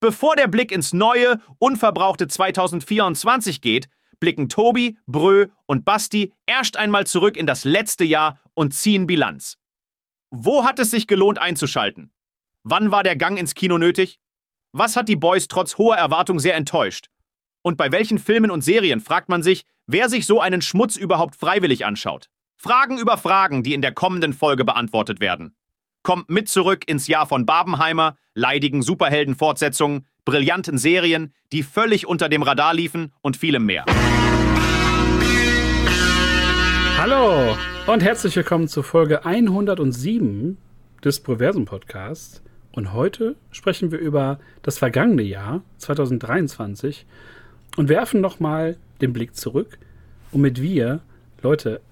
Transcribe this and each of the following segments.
Bevor der Blick ins neue, unverbrauchte 2024 geht, blicken Tobi, Brö und Basti erst einmal zurück in das letzte Jahr und ziehen Bilanz. Wo hat es sich gelohnt einzuschalten? Wann war der Gang ins Kino nötig? Was hat die Boys trotz hoher Erwartung sehr enttäuscht? Und bei welchen Filmen und Serien fragt man sich, wer sich so einen Schmutz überhaupt freiwillig anschaut? Fragen über Fragen, die in der kommenden Folge beantwortet werden. Kommt mit zurück ins Jahr von Barbenheimer, leidigen Superhelden-Fortsetzungen, brillanten Serien, die völlig unter dem Radar liefen und vielem mehr. Hallo und herzlich willkommen zu Folge 107 des Proversum Podcasts. Und heute sprechen wir über das vergangene Jahr 2023 und werfen nochmal den Blick zurück. Und mit wir, Leute,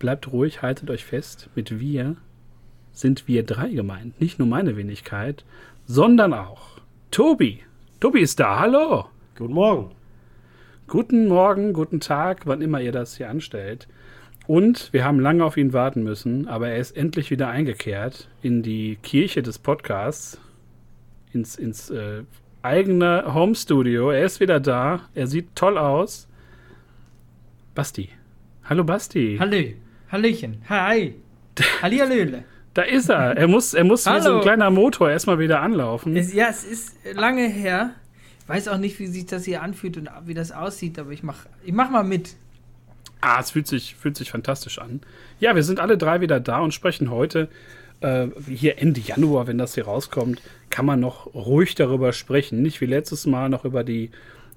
bleibt ruhig, haltet euch fest, mit wir sind wir drei gemeint. Nicht nur meine Wenigkeit, sondern auch Tobi. Tobi ist da, hallo. Guten Morgen. Guten Morgen, guten Tag, wann immer ihr das hier anstellt. Und wir haben lange auf ihn warten müssen, aber er ist endlich wieder eingekehrt in die Kirche des Podcasts, ins, ins äh, eigene Home Studio. Er ist wieder da. Er sieht toll aus. Basti. Hallo Basti. Hallo. Hallöchen. Hi. Hallihallöle. Da ist er. Er muss, er muss wie so ein kleiner Motor erstmal wieder anlaufen. Es, ja, es ist lange her. Ich weiß auch nicht, wie sich das hier anfühlt und wie das aussieht, aber ich mach, ich mach mal mit. Ah, es fühlt sich, fühlt sich fantastisch an. Ja, wir sind alle drei wieder da und sprechen heute, äh, hier Ende Januar, wenn das hier rauskommt, kann man noch ruhig darüber sprechen. Nicht wie letztes Mal noch über die,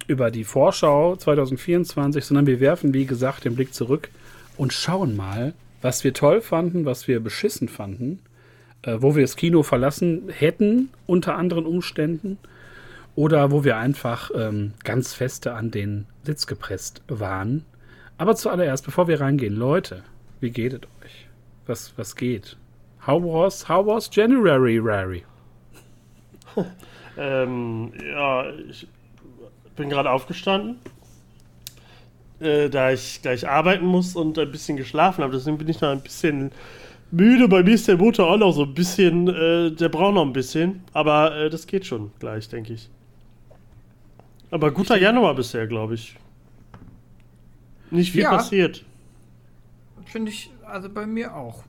über die Vorschau 2024, sondern wir werfen, wie gesagt, den Blick zurück und schauen mal, was wir toll fanden, was wir beschissen fanden, äh, wo wir das Kino verlassen hätten, unter anderen Umständen, oder wo wir einfach ähm, ganz feste an den Sitz gepresst waren aber zuallererst, bevor wir reingehen, Leute, wie geht es euch? Was, was geht? How was, how was January, Rary? ähm, ja, ich bin gerade aufgestanden, äh, da, ich, da ich arbeiten muss und ein bisschen geschlafen habe. Deswegen bin ich noch ein bisschen müde. Bei mir ist der Motor auch noch so ein bisschen, äh, der braucht noch ein bisschen. Aber äh, das geht schon gleich, denke ich. Aber guter Januar bisher, glaube ich. Nicht viel ja, passiert. Finde ich, also bei mir auch.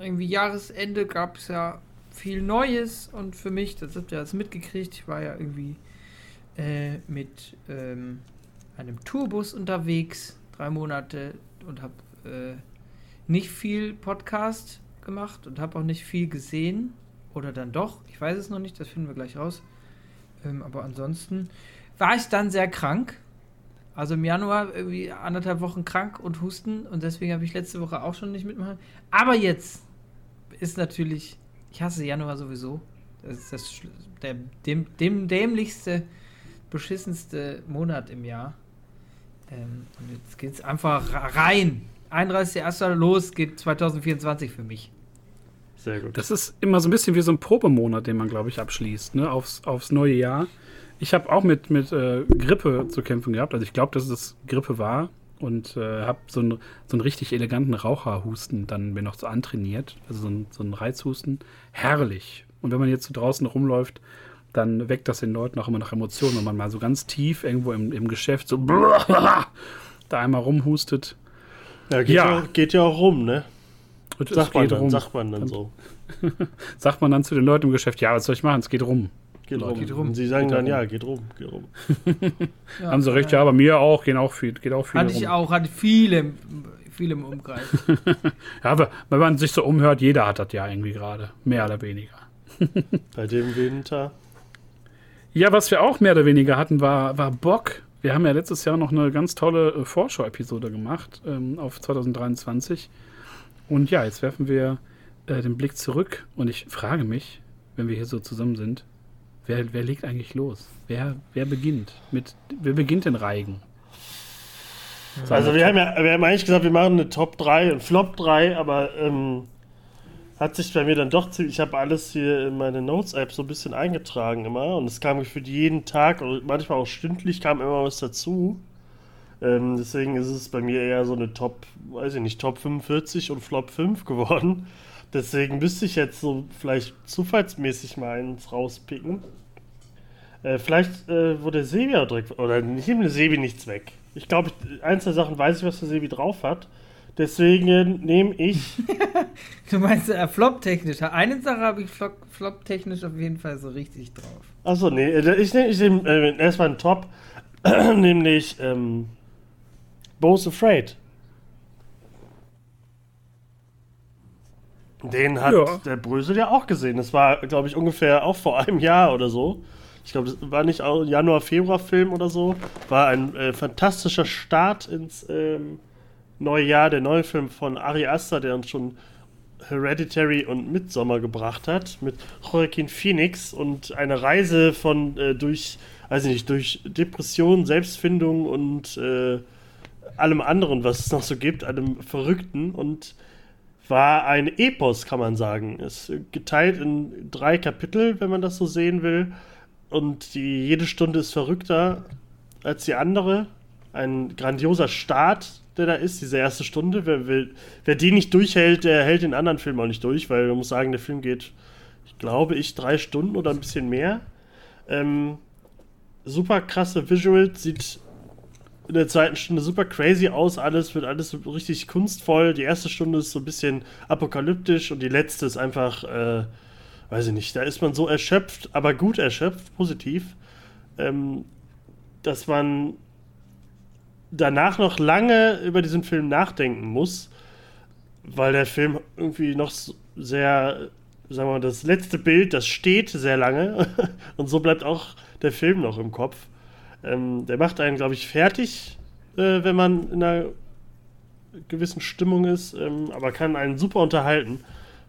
Irgendwie Jahresende gab es ja viel Neues und für mich, das habt ihr jetzt mitgekriegt, ich war ja irgendwie äh, mit ähm, einem Tourbus unterwegs, drei Monate und habe äh, nicht viel Podcast gemacht und habe auch nicht viel gesehen. Oder dann doch, ich weiß es noch nicht, das finden wir gleich raus. Ähm, aber ansonsten war ich dann sehr krank also im Januar irgendwie anderthalb Wochen krank und Husten und deswegen habe ich letzte Woche auch schon nicht mitmachen. Aber jetzt ist natürlich, ich hasse Januar sowieso. Das ist das, der dem, dem dämlichste, beschissenste Monat im Jahr. Ähm, und jetzt geht es einfach rein. 31.01. los geht 2024 für mich. Sehr gut. Das ist immer so ein bisschen wie so ein Probemonat, den man, glaube ich, abschließt, ne? aufs, aufs neue Jahr. Ich habe auch mit, mit äh, Grippe zu kämpfen gehabt. Also ich glaube, dass es Grippe war und äh, habe so, ein, so einen richtig eleganten Raucherhusten dann mir noch so antrainiert. Also so ein, so ein Reizhusten. Herrlich. Und wenn man jetzt so draußen rumläuft, dann weckt das den Leuten auch immer noch Emotionen, wenn man mal so ganz tief irgendwo im, im Geschäft so da einmal rumhustet. Ja, geht ja, auch, geht ja auch rum, ne? Sagt man, dann, sagt man dann so. sagt man dann zu den Leuten im Geschäft, ja, was soll ich machen? Es geht rum. Geht rum. Geht rum. Und sie sagen geht dann, rum. ja, geht rum, geht rum. ja, Haben sie recht, ja, bei mir auch, gehen auch viel, geht auch viel Hatte rum. ich auch, hatte viele, viele im Umkreis. ja, aber wenn man sich so umhört, jeder hat das ja irgendwie gerade, mehr oder weniger. bei dem Winter. Ja, was wir auch mehr oder weniger hatten, war, war Bock. Wir haben ja letztes Jahr noch eine ganz tolle äh, Vorschau-Episode gemacht ähm, auf 2023. Und ja, jetzt werfen wir äh, den Blick zurück und ich frage mich, wenn wir hier so zusammen sind, Wer, wer legt eigentlich los? Wer, wer beginnt? Mit, wer beginnt den Reigen? Also wir haben ja wir haben eigentlich gesagt, wir machen eine Top 3 und Flop 3, aber ähm, hat sich bei mir dann doch ziemlich, ich habe alles hier in meine Notes-App so ein bisschen eingetragen immer und es kam für jeden Tag und manchmal auch stündlich kam immer was dazu. Ähm, deswegen ist es bei mir eher so eine Top, weiß ich nicht, Top 45 und Flop 5 geworden. Deswegen müsste ich jetzt so vielleicht zufallsmäßig mal eins rauspicken. Äh, vielleicht äh, wurde Sebi auch direkt. Oder ich nehme Sebi nichts weg. Ich glaube, eins der Sachen weiß ich, was der Sebi drauf hat. Deswegen nehme ich. Du meinst äh, flop-technisch. Eine Sache habe ich flop- flop-technisch auf jeden Fall so richtig drauf. Achso, nee, äh, ich nehme ich nehm, äh, erstmal einen Top. nämlich ähm, Bo's Afraid. Den hat Ja. der Brösel ja auch gesehen. Das war, glaube ich, ungefähr auch vor einem Jahr oder so. Ich glaube, das war nicht auch Januar, Februar-Film oder so. War ein äh, fantastischer Start ins ähm, neue Jahr. Der neue Film von Ari Aster, der uns schon Hereditary und Midsommar gebracht hat. Mit Joaquin Phoenix und eine Reise von äh, durch, weiß ich nicht, durch Depression, Selbstfindung und äh, allem anderen, was es noch so gibt, allem Verrückten und war ein Epos, kann man sagen. Ist geteilt in drei Kapitel, wenn man das so sehen will. Und die, jede Stunde ist verrückter als die andere. Ein grandioser Start, der da ist, diese erste Stunde. Wer, will, wer die nicht durchhält, der hält den anderen Film auch nicht durch, weil man muss sagen, der Film geht, ich glaube ich, drei Stunden oder ein bisschen mehr. Ähm, super krasse Visuals, sieht in der zweiten Stunde super crazy aus, alles wird alles so richtig kunstvoll. Die erste Stunde ist so ein bisschen apokalyptisch und die letzte ist einfach, äh, weiß ich nicht, da ist man so erschöpft, aber gut erschöpft, positiv, ähm, dass man danach noch lange über diesen Film nachdenken muss, weil der Film irgendwie noch sehr, sagen wir mal, das letzte Bild, das steht sehr lange und so bleibt auch der Film noch im Kopf. Ähm, der macht einen, glaube ich, fertig, äh, wenn man in einer gewissen Stimmung ist, ähm, aber kann einen super unterhalten.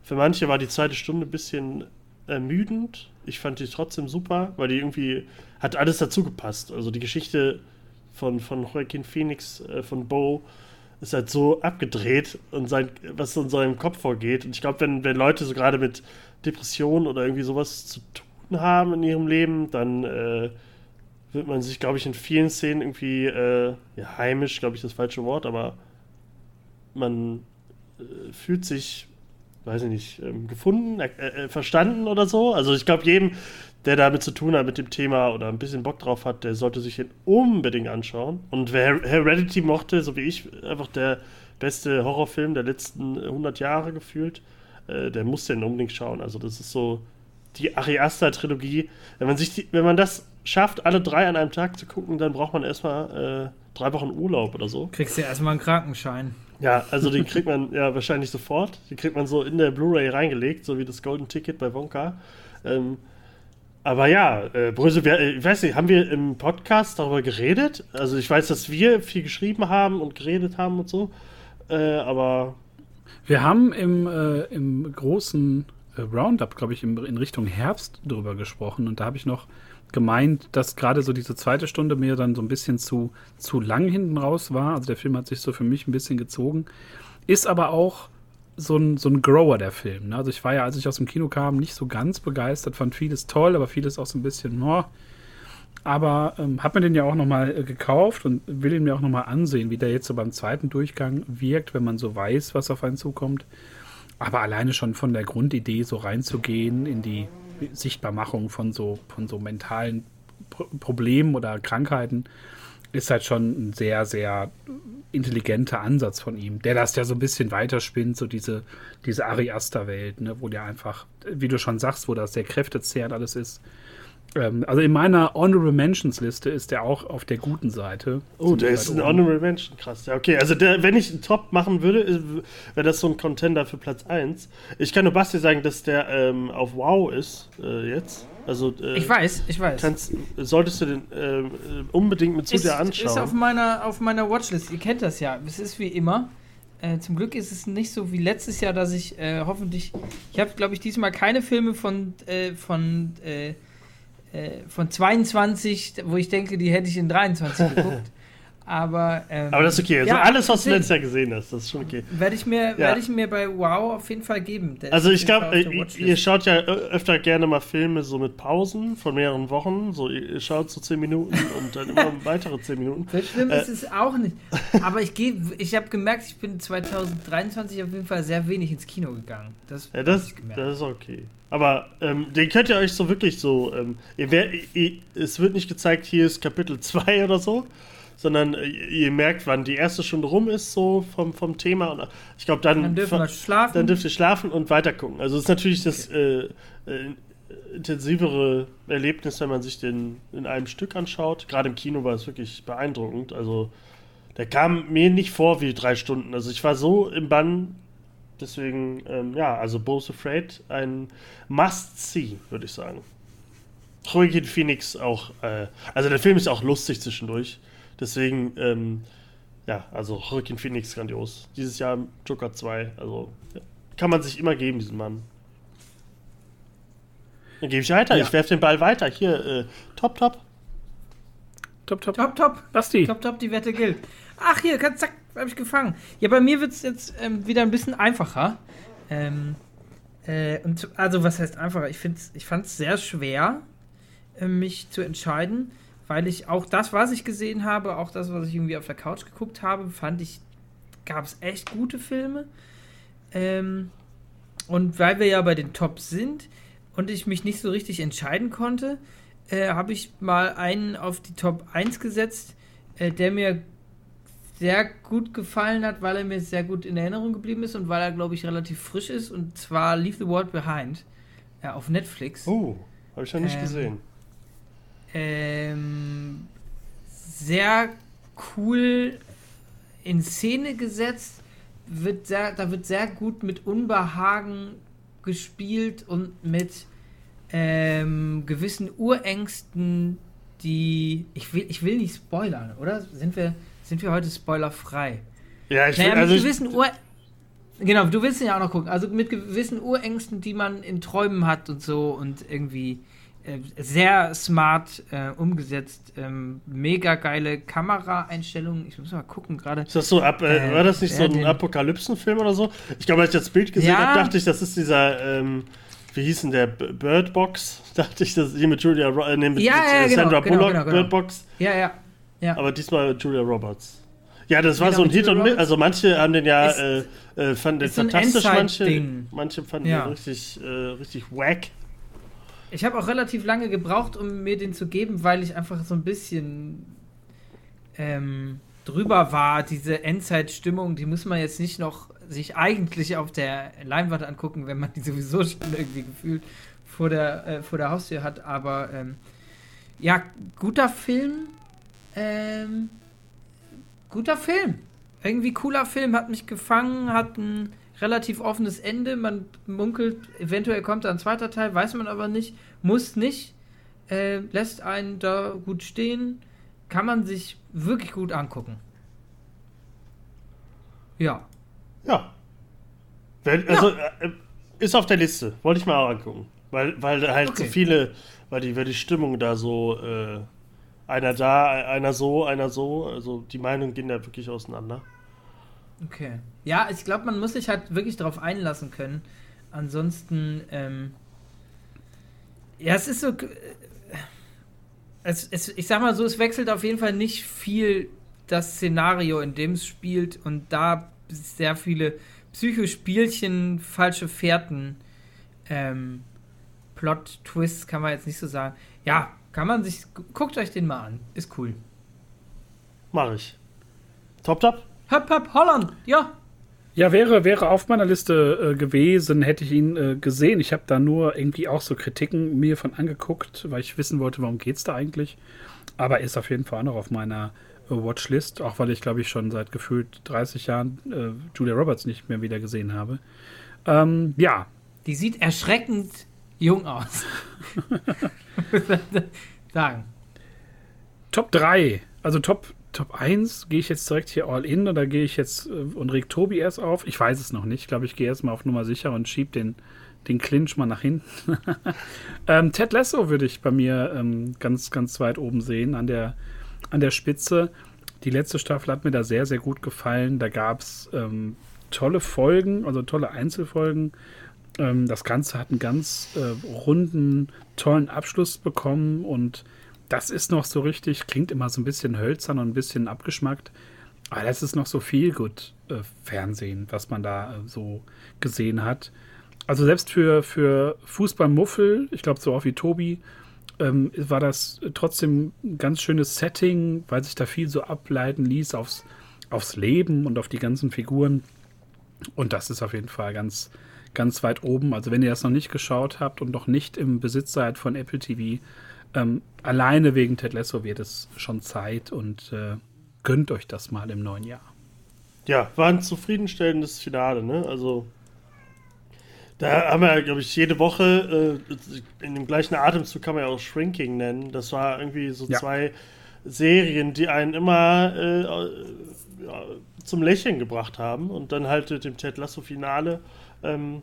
Für manche war die zweite Stunde ein bisschen ermüdend. Ich fand die trotzdem super, weil die irgendwie hat alles dazu gepasst. Also die Geschichte von, von Joaquin Phoenix, äh, von Bo, ist halt so abgedreht und sein, was in seinem Kopf vorgeht. Und ich glaube, wenn, wenn Leute so gerade mit Depressionen oder irgendwie sowas zu tun haben in ihrem Leben, dann äh, wird man sich, glaube ich, in vielen Szenen irgendwie, äh, ja, heimisch, glaube ich, das falsche Wort, aber man äh, fühlt sich, weiß ich nicht, ähm, gefunden, äh, äh, verstanden oder so. Also ich glaube, jedem, der damit zu tun hat mit dem Thema oder ein bisschen Bock drauf hat, der sollte sich den unbedingt anschauen. Und wer Her- Heredity mochte, so wie ich, einfach der beste Horrorfilm der letzten 100 Jahre gefühlt, äh, der muss den unbedingt schauen. Also das ist so die Ari Aster Trilogie. Wenn man sich die, wenn man das schafft, alle drei an einem Tag zu gucken, dann braucht man erstmal äh, drei Wochen Urlaub oder so. Kriegst du erstmal einen Krankenschein. Ja, also den kriegt man ja wahrscheinlich sofort. Den kriegt man so in der Blu-ray reingelegt, so wie das Golden Ticket bei Wonka. Ähm, aber ja, äh, Brösel, äh, ich weiß nicht, haben wir im Podcast darüber geredet? Also ich weiß, dass wir viel geschrieben haben und geredet haben und so. Äh, aber Wir haben im, äh, im großen äh, Roundup, glaube ich, im, in Richtung Herbst drüber gesprochen und da habe ich noch gemeint, dass gerade so diese zweite Stunde mir dann so ein bisschen zu, zu lang hinten raus war. Also der Film hat sich so für mich ein bisschen gezogen. Ist aber auch so ein, so ein Grower, der Film. Ne? Also ich war ja, als ich aus dem Kino kam, nicht so ganz begeistert, fand vieles toll, aber vieles auch so ein bisschen, oh. Aber ähm, habe mir den ja auch nochmal äh, gekauft und will ihn mir auch nochmal ansehen, wie der jetzt so beim zweiten Durchgang wirkt, wenn man so weiß, was auf einen zukommt. Aber alleine schon von der Grundidee so reinzugehen in die Sichtbarmachung von so, von so mentalen Pro Problemen oder Krankheiten, ist halt schon ein sehr, sehr intelligenter Ansatz von ihm, der das ja so ein bisschen weiterspinnt, so diese, diese Ari Aster-Welt, ne, wo der einfach, wie du schon sagst, wo das sehr kräftezehrend alles ist. Ähm, also in meiner Honorable Mentions Liste ist der auch auf der guten Seite. Oh, der ist ein. Honorable Mention, krass. Ja, okay. Also der, wenn ich einen Top machen würde, wäre das so ein Contender für Platz 1. Ich kann nur Basti sagen, dass der ähm, auf Wow ist äh, jetzt. Also äh, Ich weiß, ich weiß. Kannst, solltest du den äh, unbedingt mit zu ist, dir ist auf anschauen. meiner, auf meiner Watchlist. Ihr kennt das ja. Es ist wie immer. Äh, zum Glück ist es nicht so wie letztes Jahr, dass ich äh, hoffentlich. Ich habe, glaube ich, diesmal keine Filme von, äh, von, äh, von 22, wo ich denke, die hätte ich in 23 geguckt. Aber, ähm, Aber das ist okay. Also ja, alles, was du letztes Jahr gesehen hast, das ist schon okay. Werde ich, mir, Ja. werde ich mir bei Wow auf jeden Fall geben. Der Also ich glaube, ihr schaut ja öfter gerne mal Filme so mit Pausen von mehreren Wochen. So, ihr schaut so 10 Minuten und dann immer weitere 10 Minuten. So schlimm Äh, ist es auch nicht. Aber ich ich habe gemerkt, ich bin 2023 auf jeden Fall sehr wenig ins Kino gegangen. Das, Ja, das, das ist okay. Aber ähm, den könnt ihr euch so wirklich so. Ähm, ihr wär, ihr, es wird nicht gezeigt, hier ist Kapitel 2 oder so, sondern äh, ihr merkt, wann die erste Stunde rum ist, so vom, vom Thema. Und ich glaube, dann, Dann dürfen wir schlafen. dann dürft ihr schlafen und weiter gucken. Also, es ist natürlich das äh, äh, intensivere Erlebnis, wenn man sich den in einem Stück anschaut. Gerade im Kino war es wirklich beeindruckend. Also, der kam mir nicht vor wie drei Stunden. Also, ich war so im Bann. Deswegen, ähm, ja, also Bo's Afraid, ein Must-See, würde ich sagen. Joaquin Phoenix auch, äh, also der Film ist auch lustig zwischendurch. Deswegen, ähm, ja, also Joaquin Phoenix grandios. Dieses Jahr Joker 2, also ja, kann man sich immer geben, diesen Mann. Dann gebe ich weiter, Ja. ich werfe den Ball weiter. Hier, äh, top, top. Top, top. Top, top. Basti. Top, top, die Wette gilt. Ach, hier, kann- zack, hab ich gefangen. Ja, bei mir wird es jetzt ähm, wieder ein bisschen einfacher. Ähm, äh, und, also, was heißt einfacher? Ich, find's, ich fand es sehr schwer, äh, mich zu entscheiden, weil ich auch das, was ich gesehen habe, auch das, was ich irgendwie auf der Couch geguckt habe, fand ich, gab es echt gute Filme. Ähm, und weil wir ja bei den Tops sind und ich mich nicht so richtig entscheiden konnte, äh, habe ich mal einen auf die Top 1 gesetzt, äh, der mir sehr gut gefallen hat, weil er mir sehr gut in Erinnerung geblieben ist und weil er, glaube ich, relativ frisch ist. Und zwar Leave the World Behind äh, auf Netflix. Uh, habe ich noch nicht Ähm, gesehen. Ähm, sehr cool in Szene gesetzt. Wird sehr, da wird sehr gut mit Unbehagen gespielt und mit ähm, gewissen Urängsten, die. Ich will, ich will nicht spoilern, oder? Sind wir, sind wir heute spoilerfrei? Ja, ich Naja, will, also mit ich, gewissen Ur Genau, du willst ihn ja auch noch gucken. Also mit gewissen Urängsten, die man in Träumen hat und so und irgendwie sehr smart äh, umgesetzt. Ähm, mega geile Kameraeinstellungen. Ich muss mal gucken gerade. Ist das so, ab, äh, Äh, war das nicht so ein Apokalypsenfilm oder so? Ich glaube, als ich das Bild gesehen Ja. habe, dachte ich, das ist dieser, ähm, wie hieß denn der, Bird Box? Dachte ich, das hier mit Julia, äh, nee, mit, Ja, mit ja, äh, genau, Sandra genau, Bullock, genau, genau. Bird Box. Ja, ja. Ja. Aber diesmal Julia Roberts. Ja, das war Genau, so ein mit Hit und mit. Also manche haben den ja, Ist- äh, äh, fanden den ist fantastisch, manche, manche fanden den richtig, äh, richtig wack. Ich habe auch relativ lange gebraucht, um mir den zu geben, weil ich einfach so ein bisschen ähm, drüber war. Diese Endzeitstimmung, die muss man jetzt nicht noch sich eigentlich auf der Leinwand angucken, wenn man die sowieso schon irgendwie gefühlt vor der, äh, vor der Haustür hat. Aber ähm, ja, guter Film. Ähm, guter Film. Irgendwie cooler Film, hat mich gefangen, hat ein relativ offenes Ende. Man munkelt, eventuell kommt da ein zweiter Teil, weiß man aber nicht. Muss nicht. Äh, lässt einen da gut stehen. Kann man sich wirklich gut angucken. Ja. Ja. Wenn, also, äh, ist auf der Liste. Wollte ich mal auch angucken. Weil, weil halt Okay. so viele, weil die, weil die Stimmung da so, äh, einer da, einer so, einer so, also die Meinungen gehen da wirklich auseinander. Okay. Ja, ich glaube, man muss sich halt wirklich darauf einlassen können. Ansonsten, ähm, ja, es ist so. äh, Es, es, ich sag mal so, es wechselt auf jeden Fall nicht viel das Szenario, in dem es spielt und da sehr viele Psychospielchen, falsche Fährten, ähm, Plot-Twists kann man jetzt nicht so sagen. Ja, kann man sich. Guckt euch den mal an. Ist cool. Mach ich. Top, top. Hopp, hopp, Holland! Ja! Ja, wäre, wäre auf meiner Liste äh, gewesen, hätte ich ihn äh, gesehen. Ich habe da nur irgendwie auch so Kritiken mir von angeguckt, weil ich wissen wollte, warum geht's da eigentlich. Aber ist auf jeden Fall auch noch auf meiner äh, Watchlist, auch weil ich, glaube ich, schon seit gefühlt 30 Jahren äh, Julia Roberts nicht mehr wieder gesehen habe. Ähm, ja, Die sieht erschreckend jung aus. Sagen. Top 3. Also Top, Top 1, gehe ich jetzt direkt hier all in oder gehe ich jetzt äh, und reg Tobi erst auf? Ich weiß es noch nicht. Ich glaube, ich gehe erstmal auf Nummer sicher und schieb den, den Clinch mal nach hinten. ähm, Ted Lasso würde ich bei mir ähm, ganz, ganz weit oben sehen, an der, an der Spitze. Die letzte Staffel hat mir da sehr, sehr gut gefallen. Da gab es ähm, tolle Folgen, also tolle Einzelfolgen. Ähm, das Ganze hat einen ganz äh, runden, tollen Abschluss bekommen und das ist noch so richtig, klingt immer so ein bisschen hölzern und ein bisschen abgeschmackt. Aber das ist noch so viel gut äh, Fernsehen, was man da äh, so gesehen hat. also selbst für, für Fußballmuffel, ich glaube so auch wie Tobi, ähm, war das trotzdem ein ganz schönes Setting, weil sich da viel so ableiten ließ aufs, aufs Leben und auf die ganzen Figuren. Und das ist auf jeden Fall ganz, ganz weit oben. Also wenn ihr das noch nicht geschaut habt und noch nicht im Besitz seid von Apple TV, ähm, alleine wegen Ted Lasso wird es schon Zeit und äh, gönnt euch das mal im neuen Jahr. Ja, war ein zufriedenstellendes Finale, ne? Also da haben wir, glaube ich, jede Woche äh, in dem gleichen Atemzug kann man ja auch Shrinking nennen. Das war irgendwie so ja. zwei Serien, die einen immer äh, ja, zum Lächeln gebracht haben. Und dann halt mit dem Ted Lasso-Finale ähm,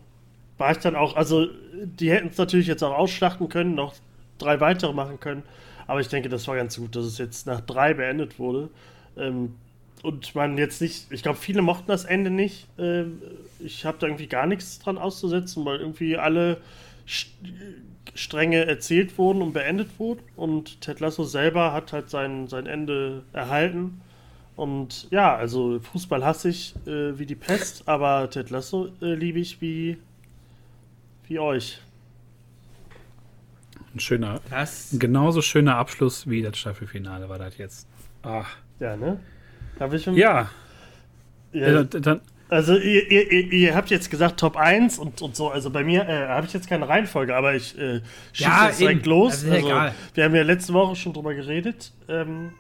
war ich dann auch, also die hätten es natürlich jetzt auch ausschlachten können, noch drei weitere machen können. Aber ich denke, das war ganz gut, dass es jetzt nach drei beendet wurde. Ähm, und man jetzt nicht, ich glaube, viele mochten das Ende nicht. Ähm, ich habe da irgendwie gar nichts dran auszusetzen, weil irgendwie alle Stränge erzählt wurden und beendet wurden. Und Ted Lasso selber hat halt sein, sein Ende erhalten. Und ja, also Fußball hasse ich äh, wie die Pest, aber Ted Lasso äh, liebe ich wie, wie euch. Ein schöner, das ein genauso schöner Abschluss wie das Staffelfinale war das jetzt. Ach. Ja, ne? Hab ich schon. Ja. ja. ja dann, also ihr, ihr, ihr, habt jetzt gesagt Top 1 und, und so, also bei mir äh, habe ich jetzt keine Reihenfolge, aber ich äh, schieße ja, jetzt direkt los. Also, egal. wir haben ja letzte Woche schon drüber geredet, ähm,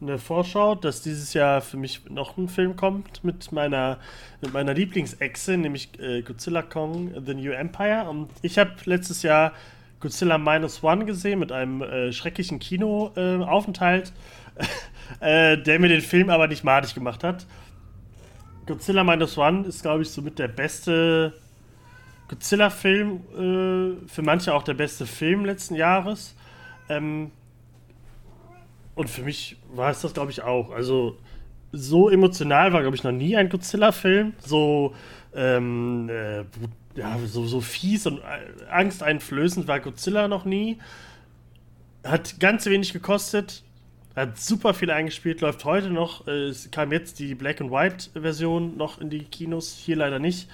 eine Vorschau, dass dieses Jahr für mich noch ein Film kommt mit meiner, mit meiner Lieblingsechse, nämlich äh, Godzilla Kong The New Empire. Und ich habe letztes Jahr Godzilla Minus One gesehen mit einem äh, schrecklichen Kinoaufenthalt. äh, der mir den Film aber nicht madig gemacht hat. Godzilla Minus One ist, glaube ich, somit der beste Godzilla-Film, äh, für manche auch der beste Film letzten Jahres. Ähm, und für mich war es das, glaube ich, auch. Also, so emotional war, glaube ich, noch nie ein Godzilla-Film. So, ähm, äh, ja, so, so fies und äh, angsteinflößend war Godzilla noch nie. Hat ganz wenig gekostet. Hat super viel eingespielt, läuft heute noch. Äh, es kam jetzt die Black and White Version noch in die Kinos, hier leider nicht.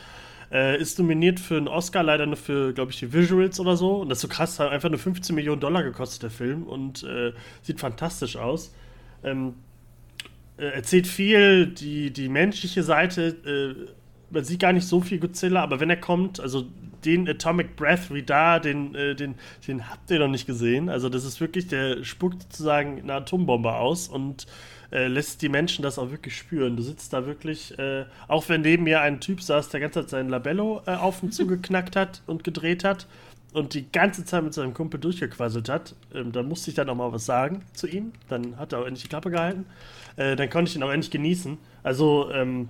Äh, ist nominiert für einen Oscar, leider nur für, glaube ich, die Visuals oder so. Und das ist so krass, hat einfach nur 15 Millionen Dollar gekostet, der Film. Und äh, sieht fantastisch aus. Ähm, äh, erzählt viel, die, die menschliche Seite. Man sieht gar nicht so viel Godzilla, aber wenn er kommt, also den Atomic Breath wie da, den, äh, den, den habt ihr noch nicht gesehen. Also das ist wirklich, der spuckt sozusagen eine Atombombe aus und äh, lässt die Menschen das auch wirklich spüren. Du sitzt da wirklich, äh, auch wenn neben mir ein Typ saß, der ganze Zeit sein Labello äh, auf und zugeknackt hat und gedreht hat und die ganze Zeit mit seinem Kumpel durchgequasselt hat, ähm, da musste ich dann auch mal was sagen zu ihm. Dann hat er auch endlich die Klappe gehalten. Äh, dann konnte ich ihn auch endlich genießen. Also, ähm,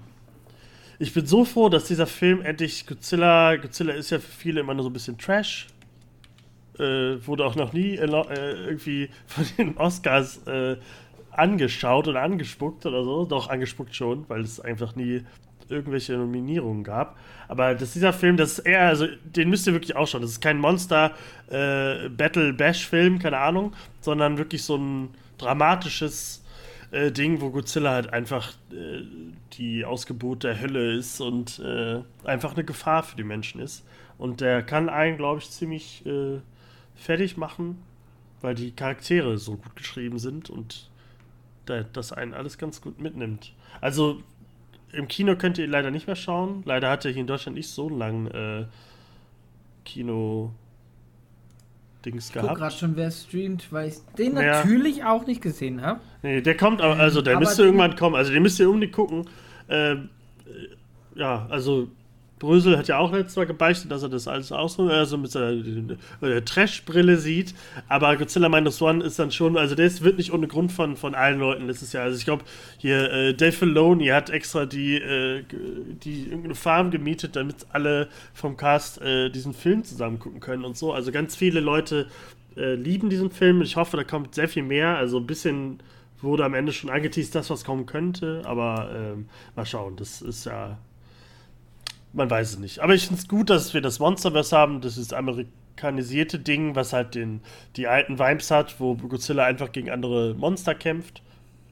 ich bin so froh, dass dieser Film endlich Godzilla, Godzilla ist ja für viele immer nur so ein bisschen Trash. Äh, wurde auch noch nie äh, irgendwie von den Oscars äh, angeschaut oder angespuckt oder so. Doch, angespuckt schon, weil es einfach nie irgendwelche Nominierungen gab. Aber dass dieser Film, das ist eher, also den müsst ihr wirklich auch schauen. Das ist kein Monster äh, keine Ahnung, sondern wirklich so ein dramatisches äh, Ding, wo Godzilla halt einfach äh, die Ausgeburt der Hölle ist und äh, einfach eine Gefahr für die Menschen ist. Und der kann einen, glaube ich, ziemlich äh, fertig machen, weil die Charaktere so gut geschrieben sind und das einen alles ganz gut mitnimmt. Also im Kino könnt ihr leider nicht mehr schauen. Leider hat er hier in Deutschland nicht so langen äh, Kino Dings gehabt. Ich gerade schon, wer streamt, weil ich den ja. natürlich auch nicht gesehen habe. Nee, der kommt, also der aber müsste irgendwann kommen. Also den müsst ihr unbedingt gucken. Ähm, äh, ja, also Brösel hat ja auch letztes Mal gebeichtet, dass er das alles aus, also mit seiner äh, Trash-Brille sieht. Aber Godzilla Minus One ist dann schon, also der wird nicht ohne Grund von, von allen Leuten letztes Jahr. Also ich glaube, hier äh, Dave Filoni hat extra die, äh, die irgendeine Farm gemietet, damit alle vom Cast äh, diesen Film zusammen gucken können und so. Also ganz viele Leute äh, lieben diesen Film. Ich hoffe, da kommt sehr viel mehr. Also ein bisschen wurde am Ende schon angeteased, das was kommen könnte. Aber ähm, mal schauen, das ist ja man weiß es nicht. Aber ich finde es gut, dass wir das Monsterverse haben. Das ist amerikanisierte Ding, was halt den, die alten Vibes hat, wo Godzilla einfach gegen andere Monster kämpft.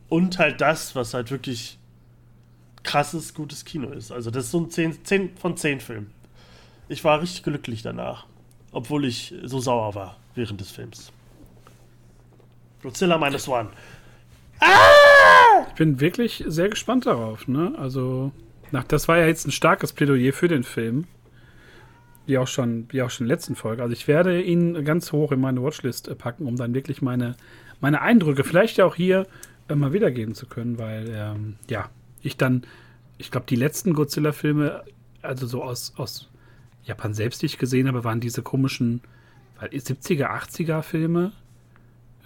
Und halt das, was halt wirklich krasses, gutes Kino ist. Also das ist so ein 10, 10 von 10 Film. ich war richtig glücklich danach. Obwohl ich so sauer war während des Films. Godzilla Minus One. Ich bin wirklich sehr gespannt darauf. Ne? Also, nach, das war ja jetzt ein starkes Plädoyer für den Film. Wie auch schon, wie auch schon in der letzten Folge. Also ich werde ihn ganz hoch in meine Watchlist äh, packen, um dann wirklich meine, meine Eindrücke vielleicht auch hier äh, mal wiedergeben zu können, weil ähm, ja, ich dann, ich glaube, die letzten Godzilla-Filme, also so aus, aus Japan selbst, die ich gesehen habe, waren diese komischen 70er, 80er Filme.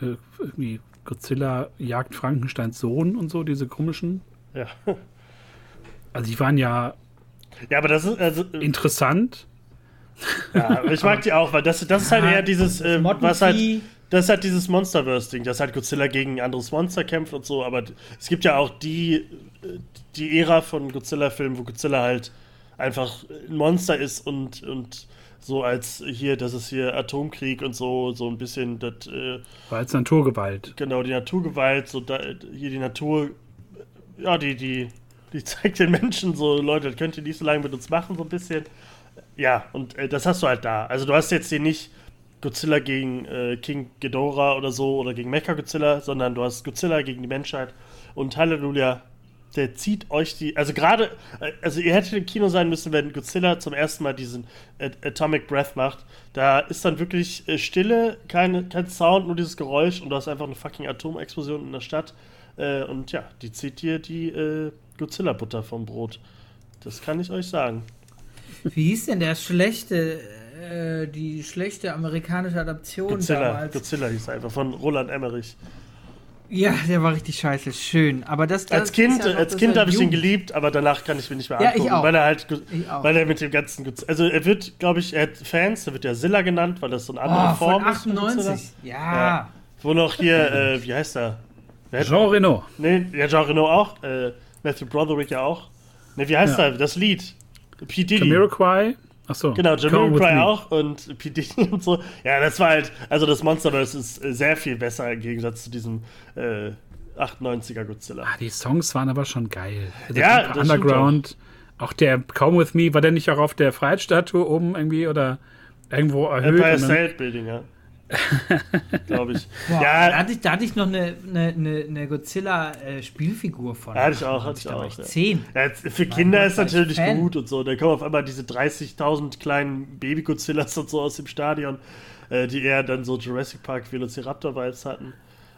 Äh, irgendwie Godzilla jagt Frankensteins Sohn und so, diese komischen. Ja. Also die waren ja Ja, aber das ist, also, interessant. ja, ich mag die auch, weil das, das ist halt Ja, eher dieses, äh, was halt, das ist halt dieses Monsterverse-Ding, dass halt Godzilla gegen ein anderes Monster kämpft und so, aber es gibt ja auch die, äh, die Ära von Godzilla-Filmen, wo Godzilla halt einfach ein Monster ist und, und so als hier, das ist hier Atomkrieg und so, so ein bisschen das, äh, War als Naturgewalt. genau, die Naturgewalt, so da, hier die Natur, ja, die, die, die zeigt den Menschen so, Leute, das könnt ihr nicht so lange mit uns machen, so ein bisschen. Ja, und äh, das hast du halt da. Also du hast jetzt hier nicht Godzilla gegen äh, King Ghidorah oder so oder gegen Mecha Godzilla, sondern du hast Godzilla gegen die Menschheit und Halleluja, der zieht euch die, also gerade, äh, also ihr hättet im Kino sein müssen, wenn Godzilla zum ersten Mal diesen At Atomic Breath macht. Da ist dann wirklich äh, Stille, keine, kein Sound, nur dieses Geräusch und du hast einfach eine fucking Atomexplosion in der Stadt. Äh, und ja, die zieht dir die Godzilla-Butter vom Brot. Das kann ich euch sagen. Wie hieß denn der schlechte, äh, die schlechte amerikanische Adaption Godzilla, damals? Godzilla hieß er einfach von Roland Emmerich. Ja, der war richtig scheiße, schön. Aber das, das Als Kind, ist ja noch- als das Kind ist ja habe ich ihn geliebt, aber danach kann ich mir nicht mehr Ja, ich angucken, auch. weil er halt, Go- Ich auch. weil er mit dem ganzen, Godzilla- also er wird, glaube ich, er hat Fans, der wird ja Zilla genannt, weil das so eine andere Oh, Form von ist von Godzilla. 98. Ja. Ja. Wo noch hier, äh, wie heißt er? Jean Reno. Nee, ja, Jean Reno auch, äh, Matthew Broderick ja auch. Ne, wie heißt Ja. Das Lied. P. Diddy. Jamiroquai. Achso. Genau, Jamiroquai auch und P. Diddy und so. Ja, das war halt, also das Monsterverse ist äh, sehr viel besser im Gegensatz zu diesem äh, 98er Godzilla. Ah, die Songs waren aber schon geil. Also Ja, Underground. Auch. der Come With Me, war der nicht auch auf der Freiheitsstatue oben irgendwie oder irgendwo erhöht? Empire State Building, ja. Glaube ich. Boah, da, ja, hatte ich, da hatte ich noch eine, eine, eine, Godzilla-Spielfigur von. Ja, hatte ich auch, hatte ich Da auch, ich ja. 10. ja, für Kinder Gott, ist ich natürlich Fan. gut und so. Da kommen auf einmal diese 30.000 kleinen Baby-Godzillas und so aus dem Stadion, äh, die eher dann so Jurassic Park Velociraptor-Vibes hatten.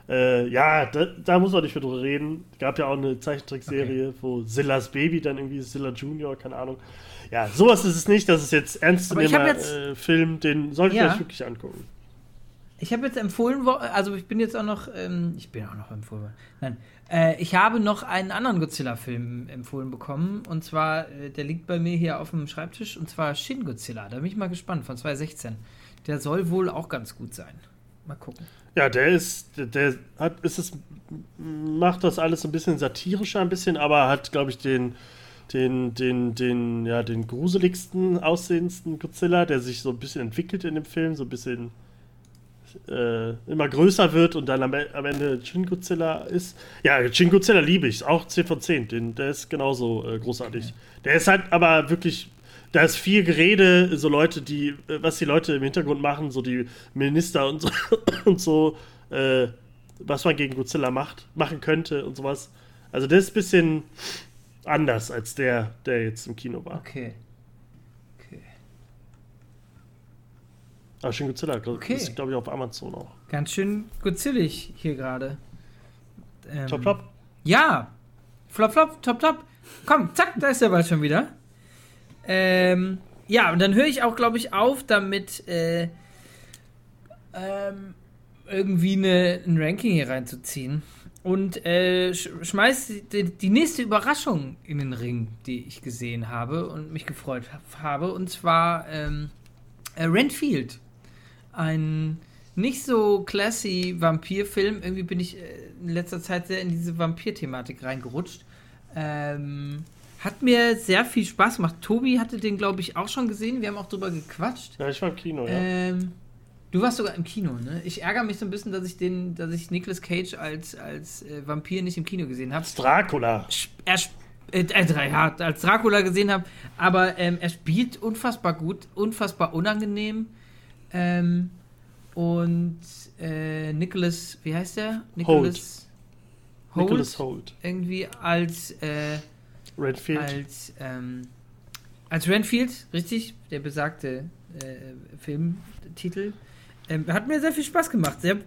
Äh, ja, da, da muss man nicht mehr drüber reden. Gab ja auch eine Zeichentrickserie, wo Zillas Baby dann irgendwie Zilla Junior, keine Ahnung. Ja, sowas ist es nicht. Das ist jetzt ernst ich jetzt- äh, Film, den solltet ihr Ja. euch wirklich angucken. Ich habe jetzt empfohlen, also ich bin jetzt auch noch, ähm, ich bin auch noch empfohlen. worden. Nein, äh, ich habe noch einen anderen Godzilla-Film empfohlen bekommen und zwar, äh, der liegt bei mir hier auf dem Schreibtisch und zwar Shin Godzilla. Da bin ich mal gespannt von 2016. Der soll wohl auch ganz gut sein. Mal gucken. Ja, der ist, der, der hat, ist es, macht das alles ein bisschen satirischer, ein bisschen, aber hat, glaube ich, den, den, den, den, ja, den gruseligsten, aussehendsten Godzilla, der sich so ein bisschen entwickelt in dem Film, so ein bisschen äh, immer größer wird und dann am, am Ende Shin Godzilla ist. Ja, Shin Godzilla liebe ich, auch 10 von 10, den, der ist genauso äh, großartig. Der ist halt aber wirklich, da ist viel Gerede, so Leute, die, äh, was die Leute im Hintergrund machen, so die Minister und so, und so äh, was man gegen Godzilla macht, machen könnte und sowas. Also der ist ein bisschen anders als der, der jetzt im Kino war. Okay. Okay. Aber Shin Godzilla Okay. ist, glaube ich, auf Amazon auch. Ganz schön godzillig hier gerade. Ähm, Top, top. Ja. Flop, flop, top, top. Komm, zack, da ist er bald schon wieder. Ähm, ja, und dann höre ich auch, glaube ich, auf, damit äh, ähm, irgendwie eine, ein Ranking hier reinzuziehen. Und äh, sch schmeiß die, die nächste Überraschung in den Ring, die ich gesehen habe und mich gefreut habe. Und zwar ähm, äh, Renfield. Ein nicht so classy Vampirfilm. Irgendwie bin ich äh, in letzter Zeit sehr in diese Vampir-Thematik reingerutscht. Ähm, hat mir sehr viel Spaß gemacht. Tobi hatte den, glaube ich, auch schon gesehen. Wir haben auch drüber gequatscht. Ja, ich war im Kino, ja. Ähm, du warst sogar im Kino, ne? Ich ärgere mich so ein bisschen, dass ich den, dass ich Nicolas Cage als, als äh, Vampir nicht im Kino gesehen habe. Dracula. Sp- Er, äh, ja, als Dracula gesehen habe. Aber ähm, er spielt unfassbar gut, unfassbar unangenehm. Ähm, und äh, Nicholas, wie heißt der? Nicholas Holt. Nicholas Holt. Irgendwie als äh, Redfield. Als, ähm, als Renfield, richtig, der besagte äh, Filmtitel. Ähm, hat mir sehr viel Spaß gemacht. Sehr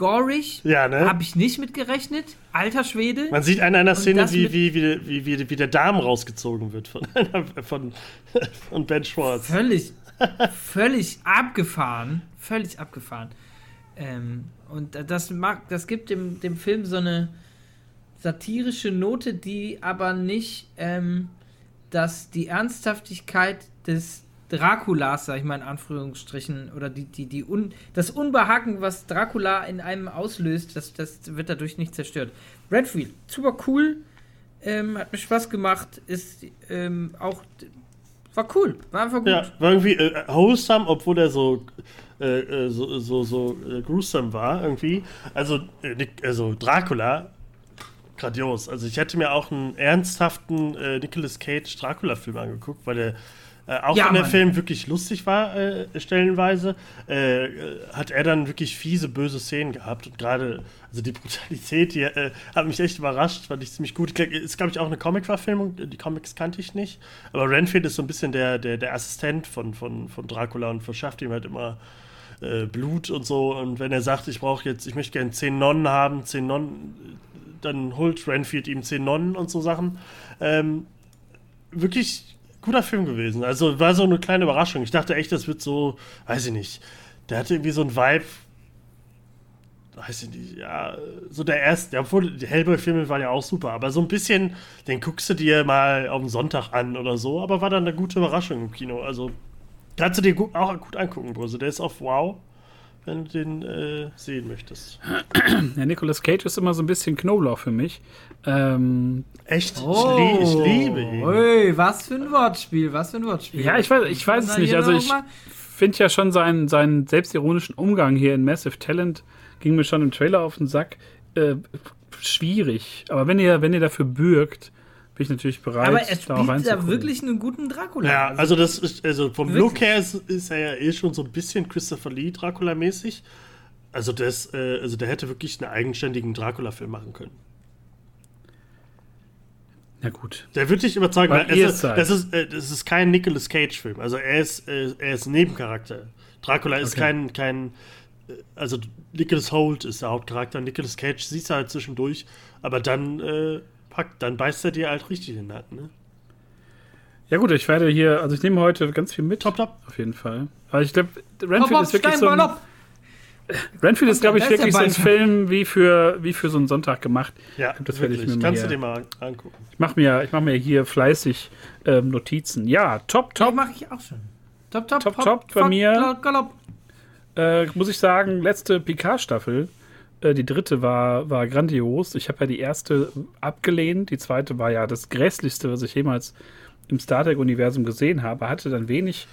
gorig. Ja, ne? Habe ich nicht mit gerechnet. Alter Schwede. Man sieht in einer Szene, wie, wie, wie, wie der Darm rausgezogen wird von, von, von Ben Schwartz. Völlig, völlig abgefahren. Völlig abgefahren. Ähm, und das, mag, das gibt dem, dem Film so eine satirische Note, die aber nicht ähm, dass die Ernsthaftigkeit des Draculas, sag ich mal in Anführungsstrichen, oder die, die, die Un das Unbehagen, was Dracula in einem auslöst, das, das wird dadurch nicht zerstört. Redfield, super cool, ähm, hat mir Spaß gemacht, ist ähm, auch, war cool, war einfach gut. Ja, war irgendwie äh, wholesome, obwohl er so, äh, äh so, so, so äh, gruesome war, irgendwie. Also, äh, also Dracula grandios. Also ich hätte mir auch einen ernsthaften äh, Nicolas Cage Dracula-Film angeguckt, weil der äh, auch ja, wenn der Mann. Film wirklich lustig war, äh, stellenweise, äh, hat er dann wirklich fiese, böse Szenen gehabt. Und gerade, also die Brutalität, die äh, hat mich echt überrascht, fand ich ziemlich gut. Ist, glaube ich, auch eine Comic-Verfilmung. Die Comics kannte ich nicht. Aber Renfield ist so ein bisschen der, der, der Assistent von, von, von Dracula und verschafft ihm halt immer äh, Blut und so. Und wenn er sagt, ich brauche jetzt, ich möchte gerne zehn Nonnen haben, zehn Nonnen, dann holt Renfield ihm zehn Nonnen und so Sachen. Ähm, wirklich guter Film gewesen. Also war so eine kleine Überraschung. Ich dachte echt, das wird so, weiß ich nicht. Der hatte irgendwie so ein Vibe. Weiß ich nicht, ja, so der erste, obwohl die Hellboy-Filme waren ja auch super, aber so ein bisschen, den guckst du dir mal auf den Sonntag an oder so, aber war dann eine gute Überraschung im Kino. Also kannst du dir gut, auch gut angucken, Brose. Der ist auf Wow wenn du den äh, sehen möchtest. Ja, Nicolas Cage ist immer so ein bisschen Knoblauch für mich. Ähm, Echt? Oh, ich, ich, liebe ihn. Ui, was für ein Wortspiel, was für ein Wortspiel. Ja, ich weiß, ich weiß es nicht. Also ich finde ja schon seinen, seinen selbstironischen Umgang hier in Massive Talent ging mir schon im Trailer auf den Sack. Äh, schwierig. Aber wenn ihr, wenn ihr dafür bürgt, bin ich natürlich bereit. Aber er spielt da wirklich einen guten Dracula. Ja, also, also das ist, also vom wirklich? Look her ist, ist, er ja eh schon so ein bisschen Christopher Lee Dracula-mäßig. Also das, äh, also der hätte wirklich einen eigenständigen Dracula-Film machen können. Na gut. Der wird dich überzeugen, weil, weil es, das, ist, äh, das ist kein Nicolas Cage-Film. Also er ist, äh, er ist ein Nebencharakter. Dracula ist okay. kein, kein, äh, also Nicholas Holt ist der Hauptcharakter. Nicolas Cage siehst du halt zwischendurch, aber dann äh, packt, dann beißt er dir halt richtig in den Nacken, ne? Ja gut, ich werde hier, also ich nehme heute ganz viel mit. Top, top. Auf jeden Fall. Aber ich glaube, Renfield ist wirklich so ein, Renfield ist, glaube ich, wirklich so ein Film wie für, wie für so einen Sonntag gemacht. Ja, das werde ich mir Kannst hier, du dir mal angucken. Ich mache mir, mach mir hier fleißig ähm, Notizen. Ja, top, top. mache ich auch schon. Top, top, top, top. top bei mir. Äh, muss ich sagen, letzte Picard-Staffel äh, die dritte war, war grandios. Ich habe ja die erste abgelehnt. Die zweite war ja das grässlichste, was ich jemals im Star Trek-Universum gesehen habe. Hatte dann wenig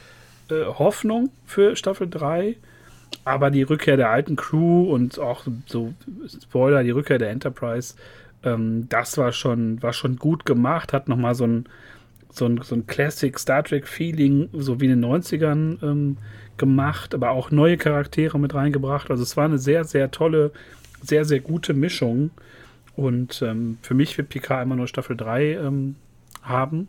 äh, Hoffnung für Staffel 3. Aber die Rückkehr der alten Crew und auch so, Spoiler, die Rückkehr der Enterprise, ähm, das war schon, war schon gut gemacht. Hat nochmal so ein, so ein, so ein Classic Star Trek-Feeling, so wie in den 90ern ähm, gemacht, aber auch neue Charaktere mit reingebracht. Also es war eine sehr, sehr tolle sehr, sehr gute Mischung. Und ähm, für mich wird Picard immer nur Staffel 3 ähm, haben.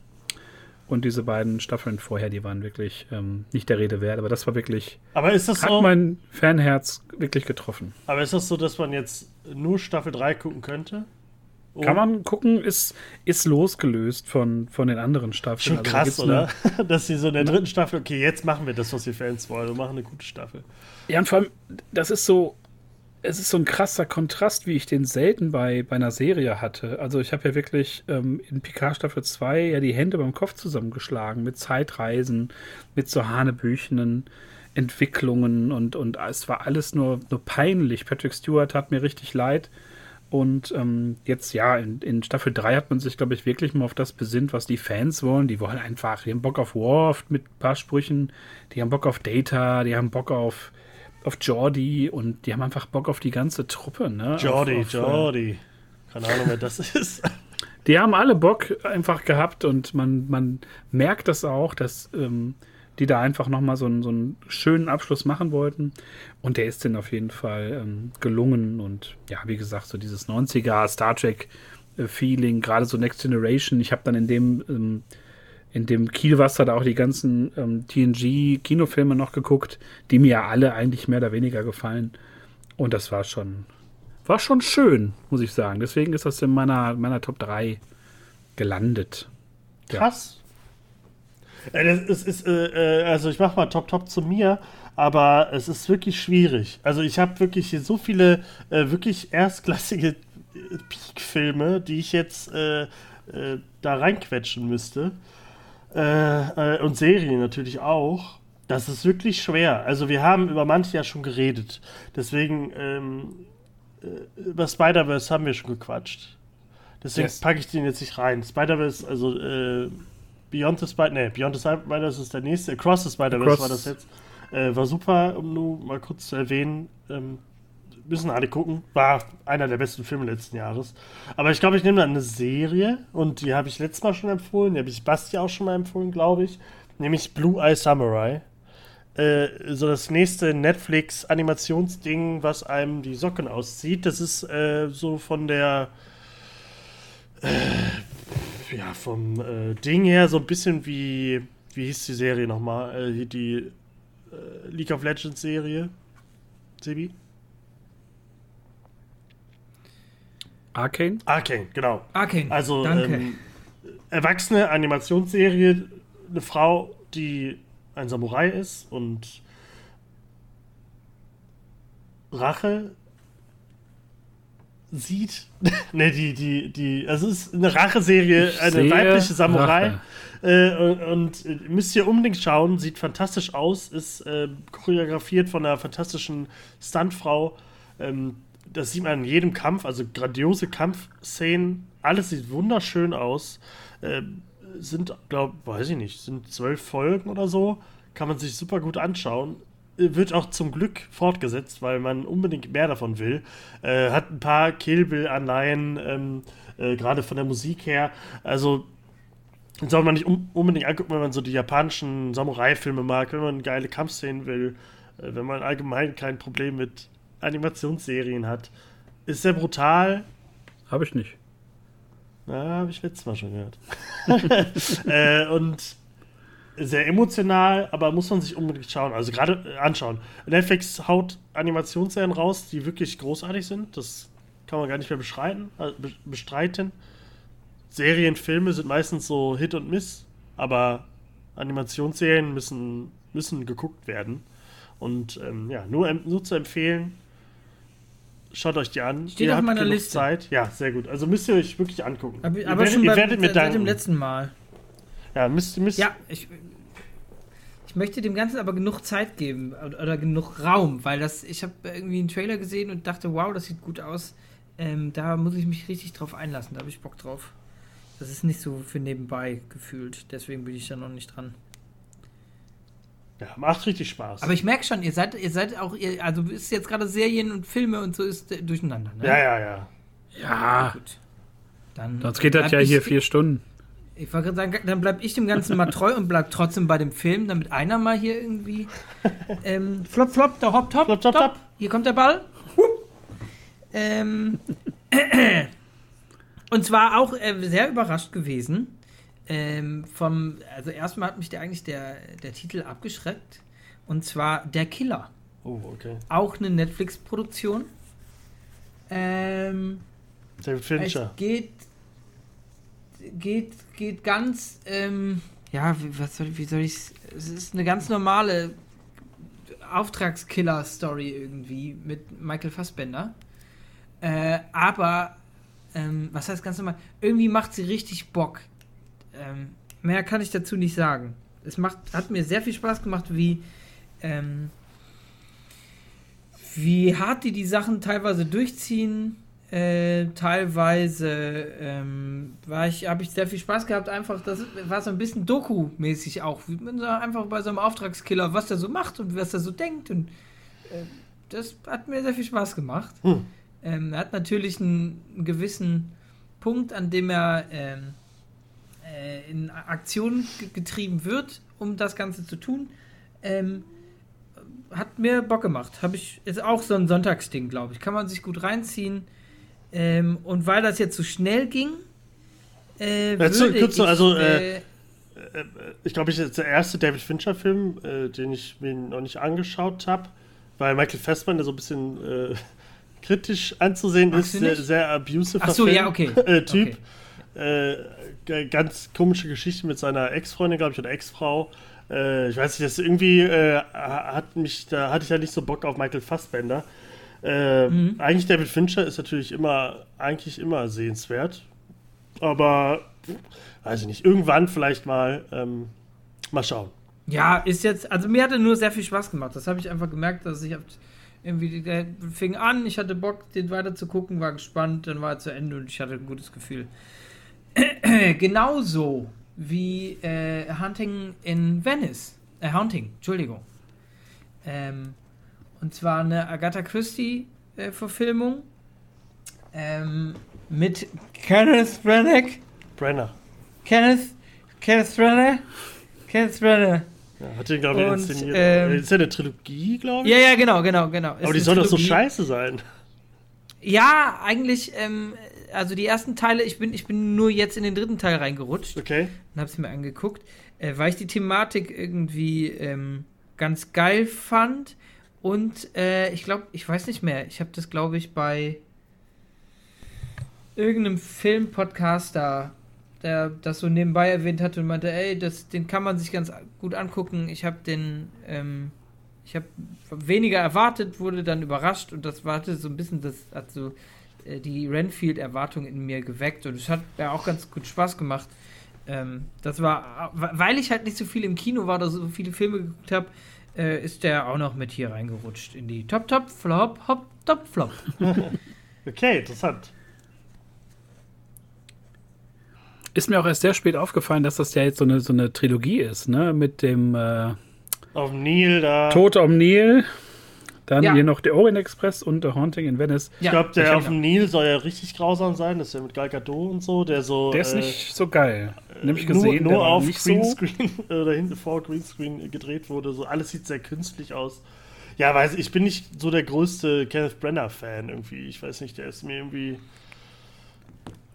Und diese beiden Staffeln vorher, die waren wirklich ähm, nicht der Rede wert. Aber das war wirklich. Aber ist das hat so? mein Fanherz wirklich getroffen. Aber ist das so, dass man jetzt nur Staffel 3 gucken könnte? Oh. Kann man gucken, ist, ist losgelöst von, von den anderen Staffeln. Schon also, krass, oder? Dass sie so in der dritten Staffel, okay, jetzt machen wir das, was die Fans wollen. Wir machen eine gute Staffel. Ja, und vor allem, das ist so, es ist so ein krasser Kontrast, wie ich den selten bei, bei einer Serie hatte. Also ich habe ja wirklich ähm, in Picard Staffel 2 ja die Hände beim Kopf zusammengeschlagen mit Zeitreisen, mit so hanebüchenen Entwicklungen und, und es war alles nur, nur peinlich. Patrick Stewart hat mir richtig leid. Und ähm, jetzt, ja, in, in Staffel 3 hat man sich, glaube ich, wirklich mal auf das besinnt, was die Fans wollen. Die wollen einfach, die haben Bock auf Worf mit ein paar Sprüchen, die haben Bock auf Data, die haben Bock auf auf Jordi und die haben einfach Bock auf die ganze Truppe, ne? Jordi, auf, auf, äh, Jordi. Keine Ahnung, wer das ist. die haben alle Bock einfach gehabt und man, man merkt das auch, dass ähm, die da einfach nochmal so, einen, so einen schönen Abschluss machen wollten. Und der ist denen auf jeden Fall ähm, gelungen. Und ja, wie gesagt, so dieses 90er Star Trek-Feeling, gerade so Next Generation. Ich habe dann in dem, ähm, in dem Kielwasser da auch die ganzen ähm, TNG-Kinofilme noch geguckt, die mir ja alle eigentlich mehr oder weniger gefallen. Und das war schon, war schon schön, muss ich sagen. Deswegen ist das in meiner, meiner Top 3 gelandet. Ja. Krass. Äh, Das ist, ist, äh, äh, also ich mache mal Top Top zu mir, aber es ist wirklich schwierig. Also ich habe wirklich hier so viele äh, wirklich erstklassige äh, Peak-Filme, die ich jetzt äh, da reinquetschen müsste. Äh, äh, und Serien natürlich auch. Das ist wirklich schwer. Also wir haben über manche ja schon geredet. Deswegen ähm, äh, über Spider-Verse haben wir schon gequatscht. Deswegen Yes. packe ich den jetzt nicht rein. Spider-Verse, also äh, Beyond the Spider, nee, Beyond the Spider-Verse ist der nächste. Across the Spider-Verse war das jetzt. Äh, war super, um nur mal kurz zu erwähnen. Ähm, müssen alle gucken. War einer der besten Filme letzten Jahres. Aber ich glaube, ich nehme dann eine Serie und die habe ich letztes Mal schon empfohlen. Die habe ich Basti auch schon mal empfohlen, glaube ich. Nämlich Blue Eye Samurai. Äh, so das nächste Netflix-Animationsding, was einem die Socken auszieht. Das ist äh, so von der äh, ja, vom äh, Ding her so ein bisschen wie, wie hieß die Serie nochmal? Äh, die äh, League of Legends Serie. Sebi? Arcane? Arcane, genau. Arcane. Also ähm, erwachsene Animationsserie, eine Frau, die ein Samurai ist und Rache sieht. ne, die, die, die, also es ist eine Racheserie, eine weibliche Samurai. Äh, und, und äh, müsst ihr unbedingt schauen, sieht fantastisch aus, ist äh, choreografiert von einer fantastischen Stuntfrau. Ähm, das sieht man in jedem Kampf, also grandiose Kampfszenen. Alles sieht wunderschön aus. Ähm, sind, glaube weiß ich nicht, sind zwölf Folgen oder so. Kann man sich super gut anschauen. Äh, Wird auch zum Glück fortgesetzt, weil man unbedingt mehr davon will. Äh, hat ein paar Kill Bill-Anleihen, ähm, äh, gerade von der Musik her. Also soll man nicht unbedingt angucken, wenn man so die japanischen Samurai-Filme mag, wenn man geile Kampfszenen will, äh, wenn man allgemein kein Problem mit Animationsserien hat. Ist sehr brutal. Habe ich nicht. Na, habe ich letztes Mal schon gehört. äh, und sehr emotional, aber muss man sich unbedingt schauen. Also gerade äh, anschauen. Netflix haut Animationsserien raus, die wirklich großartig sind. Das kann man gar nicht mehr beschreiten, äh, be bestreiten. Serien, Filme sind meistens so Hit und Miss, aber Animationsserien müssen, müssen geguckt werden. Und ähm, ja, nur, nur zu empfehlen, schaut euch die an. Steht auf meiner genug Liste. Zeit. Ja, sehr gut. Also müsst ihr euch wirklich angucken. aber Ihr aber werdet- schon ihr beim, werdet seit, seit dem letzten Mal. Ja, müsst, müsst, Ja, ich, ich möchte dem Ganzen aber genug Zeit geben oder, oder genug Raum, weil das, ich habe irgendwie einen Trailer gesehen und dachte, wow, das sieht gut aus. Ähm, da muss ich mich richtig drauf einlassen, da habe ich Bock drauf. Das ist nicht so für nebenbei gefühlt, deswegen bin ich da noch nicht dran. Ja, macht richtig Spaß. Aber ich merke schon, ihr seid, ihr seid auch, ihr, also ist jetzt gerade Serien und Filme und so ist äh, durcheinander, ne? ja, ja, ja. Ja, Gut. Dann sonst geht das ja ich- hier vier Stunden. Ich wollte gerade sagen, dann bleib ich dem Ganzen mal treu und bleib trotzdem bei dem Film, damit einer mal hier irgendwie. Ähm, flop, flop, da hopp, top, Flop, top, top. Hier kommt der Ball. ähm, und zwar auch äh, sehr überrascht gewesen. Ähm, vom, also erstmal hat mich der eigentlich der, der Titel abgeschreckt. Und zwar Der Killer. Oh, okay. Auch eine Netflix-Produktion. Ähm, David es Fincher. geht, geht, geht ganz, ähm, ja, wie, was soll, wie soll ich es ist eine ganz normale Auftragskiller-Story irgendwie mit Michael Fassbender. Äh, aber, ähm, was heißt ganz normal? Irgendwie macht sie richtig Bock. Ähm, mehr kann ich dazu nicht sagen. Es macht, hat mir sehr viel Spaß gemacht, wie, ähm, wie hart die die Sachen teilweise durchziehen. Äh, teilweise ähm, war ich, habe ich sehr viel Spaß gehabt. Einfach, das war so ein bisschen Doku-mäßig auch. Wie man so einfach bei so einem Auftragskiller, was der so macht und was er so denkt. Und äh, das hat mir sehr viel Spaß gemacht. Hm. Ähm, er hat natürlich einen, einen gewissen Punkt, an dem er ähm, äh, in Aktion getrieben wird, um das Ganze zu tun, ähm, hat mir Bock gemacht. Habe ich ist auch so ein Sonntagsding, glaube ich. Kann man sich gut reinziehen. Ähm, und weil das jetzt so schnell ging, äh, ja, würde kurz, ich, also äh, äh, ich glaube, ich ist der erste David Fincher-Film, äh, den ich mir noch nicht angeschaut habe, weil Michael Fassbender so ein bisschen äh, kritisch anzusehen Magst ist, sehr, sehr abusive so, ja, okay. Äh, typ. Okay. Ganz komische Geschichte mit seiner Ex-Freundin, glaube ich, oder Ex-Frau. ich weiß nicht, das irgendwie hat mich, da hatte ich ja nicht so Bock auf Michael Fassbender. Mhm. Eigentlich David Fincher ist natürlich immer, eigentlich immer sehenswert. Aber weiß ich nicht, irgendwann vielleicht mal, ähm, mal schauen. Ja, ist jetzt, also mir hatte nur sehr viel Spaß gemacht. Das habe ich einfach gemerkt, dass ich irgendwie, der fing an, ich hatte Bock, den weiter zu gucken, war gespannt, dann war er zu Ende und ich hatte ein gutes Gefühl. Genauso wie äh, Hunting in Venice. Äh, Hunting, Entschuldigung. Ähm, und zwar eine Agatha Christie-Verfilmung. Äh, ähm, mit Kenneth Branagh. Brenner. Kenneth, Kenneth Brenner. Kenneth Brenner. Ja, hat den, glaube ich, inszeniert. Ähm, ist ja eine Trilogie, glaube ich. Ja, ja, genau, genau, genau. Ist Aber die soll doch so scheiße sein. Ja, eigentlich, ähm, also die ersten Teile, ich bin, ich bin nur jetzt in den dritten Teil reingerutscht. Okay. Und hab's mir angeguckt, äh, weil ich die Thematik irgendwie ähm, ganz geil fand. Und äh, ich glaube, ich weiß nicht mehr, ich habe das, glaube ich, bei irgendeinem Filmpodcaster, der das so nebenbei erwähnt hatte und meinte, ey, das, den kann man sich ganz gut angucken. Ich habe den, ähm, ich habe weniger erwartet, wurde dann überrascht und das warte so ein bisschen, das hat so die Renfield-Erwartung in mir geweckt und es hat ja auch ganz gut Spaß gemacht. Ähm, das war, weil ich halt nicht so viel im Kino war oder so viele Filme geguckt habe, äh, ist der auch noch mit hier reingerutscht in die Top, Top, Flop, Hop, Top, Flop. okay, interessant. Ist mir auch erst sehr spät aufgefallen, dass das ja jetzt so eine, so eine Trilogie ist, ne? Mit dem äh, Auf Nil da. Tod am Nil. Dann ja. hier noch der Orient Express und The Haunting in Venice. Ich glaube, der auf dem Nil soll ja richtig grausam sein. Das ist ja mit Gal Gadot und so. Der so. Der ist äh, nicht so geil. Nämlich gesehen. Nur, nur auf Greenscreen so oder hinten vor Greenscreen gedreht wurde. So alles sieht sehr künstlich aus. Ja, weiß ich bin nicht so der größte Kenneth Brenner Fan irgendwie. Ich weiß nicht, der ist mir irgendwie.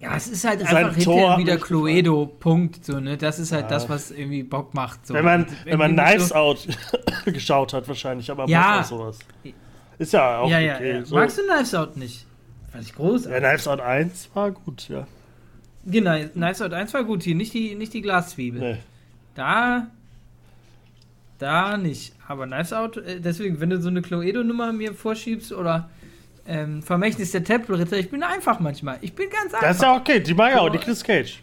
Ja, es ist halt Sein einfach hinterher wieder Cluedo, Punkt. So, ne? Das ist halt ja. das, was irgendwie Bock macht. So. Wenn man, wenn man Knives so Out geschaut hat, wahrscheinlich, aber ja. auch sowas. Ist ja auch ja, ja, okay. Ja. So. Magst du Knives Out nicht? Fand ich groß. Ja, Knives Out 1 war gut, ja. Genau, Knives Out 1 war gut hier, nicht die, nicht die Glaszwiebel. Nee. Da. Da nicht. Aber Knives Out, äh, deswegen, wenn du so eine Cluedo-Nummer mir vorschiebst oder ähm, Vermächtnis der Tempelritter. Ich bin einfach manchmal. Ich bin ganz einfach. Das ist ja okay, die mag ja auch, Nicolas Cage.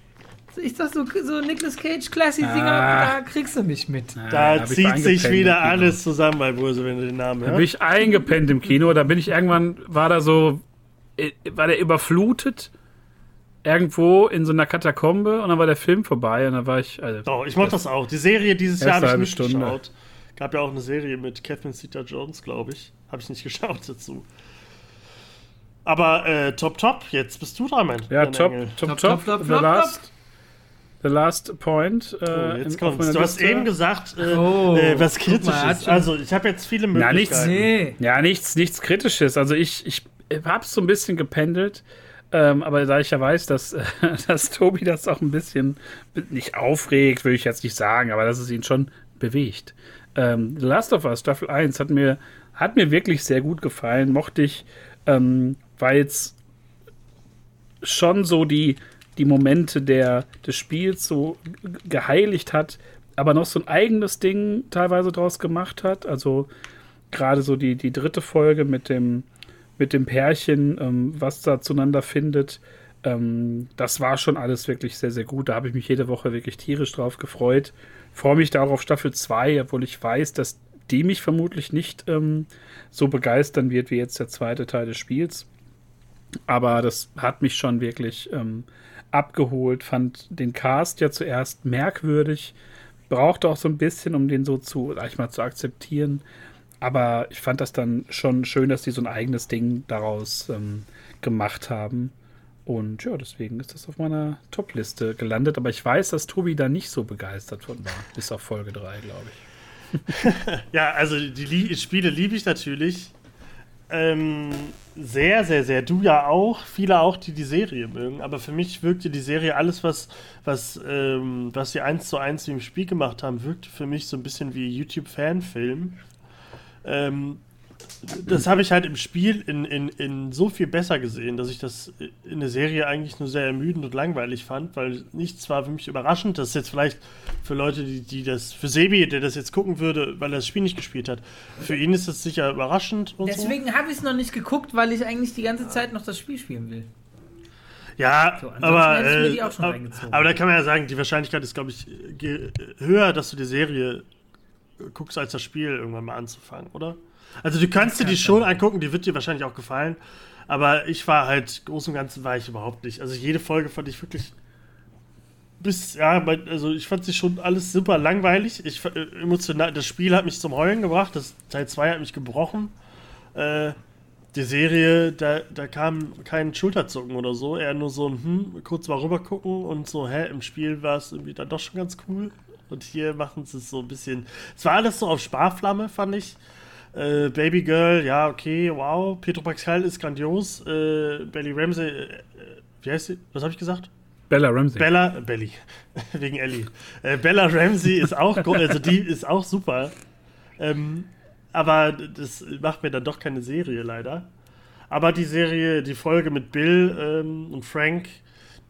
Ich sag so, so Nicolas Cage Classy-Dinger, ah. da kriegst du mich mit. Ah, da, da zieht sich wieder alles zusammen bei Burse, wenn du den Namen hörst. Da bin ich eingepennt im Kino, da bin ich irgendwann, war da so, äh, war der überflutet irgendwo in so einer Katakombe und dann war der Film vorbei und dann war ich. Also, oh, ich mach das auch. Die Serie dieses Jahr habe ich nicht Stunde. geschaut. Gab ja auch eine Serie mit Catherine Zeta Jones, glaube ich. Habe ich nicht geschaut dazu. Aber äh, top, top, jetzt bist du dran, mein Ja, top, top, top, top, top, The last, the last point. Äh, oh, jetzt kommt's. Du hast eben gesagt, äh, oh, äh, was Kritisches. Also, ich habe jetzt viele Möglichkeiten. Ja, nichts, nee. ja, nichts, nichts Kritisches. Also, ich, ich habe es so ein bisschen gependelt. Ähm, aber da ich ja weiß, dass, dass Tobi das auch ein bisschen nicht aufregt, würde ich jetzt nicht sagen, aber dass es ihn schon bewegt. Ähm, The Last of Us Staffel 1 hat mir, hat mir wirklich sehr gut gefallen, mochte ich. Ähm, weil es schon so die, die Momente der, des Spiels so geheiligt hat, aber noch so ein eigenes Ding teilweise draus gemacht hat. Also gerade so die, die dritte Folge mit dem, mit dem Pärchen, ähm, was da zueinander findet. Ähm, das war schon alles wirklich sehr, sehr gut. Da habe ich mich jede Woche wirklich tierisch drauf gefreut. Freue mich da auch auf Staffel 2, obwohl ich weiß, dass die mich vermutlich nicht ähm, so begeistern wird wie jetzt der zweite Teil des Spiels. Aber das hat mich schon wirklich ähm, abgeholt, fand den Cast ja zuerst merkwürdig, brauchte auch so ein bisschen, um den so zu, sag ich mal, zu akzeptieren. Aber ich fand das dann schon schön, dass die so ein eigenes Ding daraus ähm, gemacht haben. Und ja, deswegen ist das auf meiner Top-Liste gelandet. Aber ich weiß, dass Tobi da nicht so begeistert von war. Bis auf Folge 3, glaube ich. ja, also die Lie Spiele liebe ich natürlich. Ähm, sehr, sehr, sehr. Du ja auch. Viele auch, die die Serie mögen. Aber für mich wirkte die Serie alles, was, was, ähm, was sie eins zu eins im Spiel gemacht haben, wirkte für mich so ein bisschen wie YouTube-Fanfilm. Ähm, das habe ich halt im Spiel in, in, in so viel besser gesehen, dass ich das in der Serie eigentlich nur sehr ermüdend und langweilig fand, weil nichts war für mich überraschend. Das ist jetzt vielleicht für Leute, die, die das, für Sebi, der das jetzt gucken würde, weil er das Spiel nicht gespielt hat, für ihn ist das sicher überraschend. Deswegen so. habe ich es noch nicht geguckt, weil ich eigentlich die ganze Zeit noch das Spiel spielen will. Ja, so, aber, äh, aber, aber, da kann man ja sagen, die Wahrscheinlichkeit ist, glaube ich, höher, dass du die Serie guckst, als das Spiel irgendwann mal anzufangen, oder? Also du kannst dir die schon angucken, die wird dir wahrscheinlich auch gefallen. Aber ich war halt, groß und ganzen war ich überhaupt nicht. Also jede Folge fand ich wirklich bis, ja, also ich fand sie schon alles super langweilig. Ich äh, emotional, das Spiel hat mich zum Heulen gebracht, das Teil 2 hat mich gebrochen. Äh, die Serie, da, da kam kein Schulterzucken oder so, eher nur so ein, hm, kurz mal rüber gucken und so, hä, im Spiel war es irgendwie dann doch schon ganz cool. Und hier machen sie es so ein bisschen. Es war alles so auf Sparflamme, fand ich. Äh, Baby Girl, ja, okay, wow. Pedro Pascal ist grandios. Äh, Belly Ramsey, äh, wie heißt sie? Was habe ich gesagt? Bella Ramsey. Bella, Belly, wegen Ellie. Äh, Bella Ramsey ist auch, also die ist auch super. Ähm, aber das macht mir dann doch keine Serie leider. Aber die Serie, die Folge mit Bill ähm, und Frank,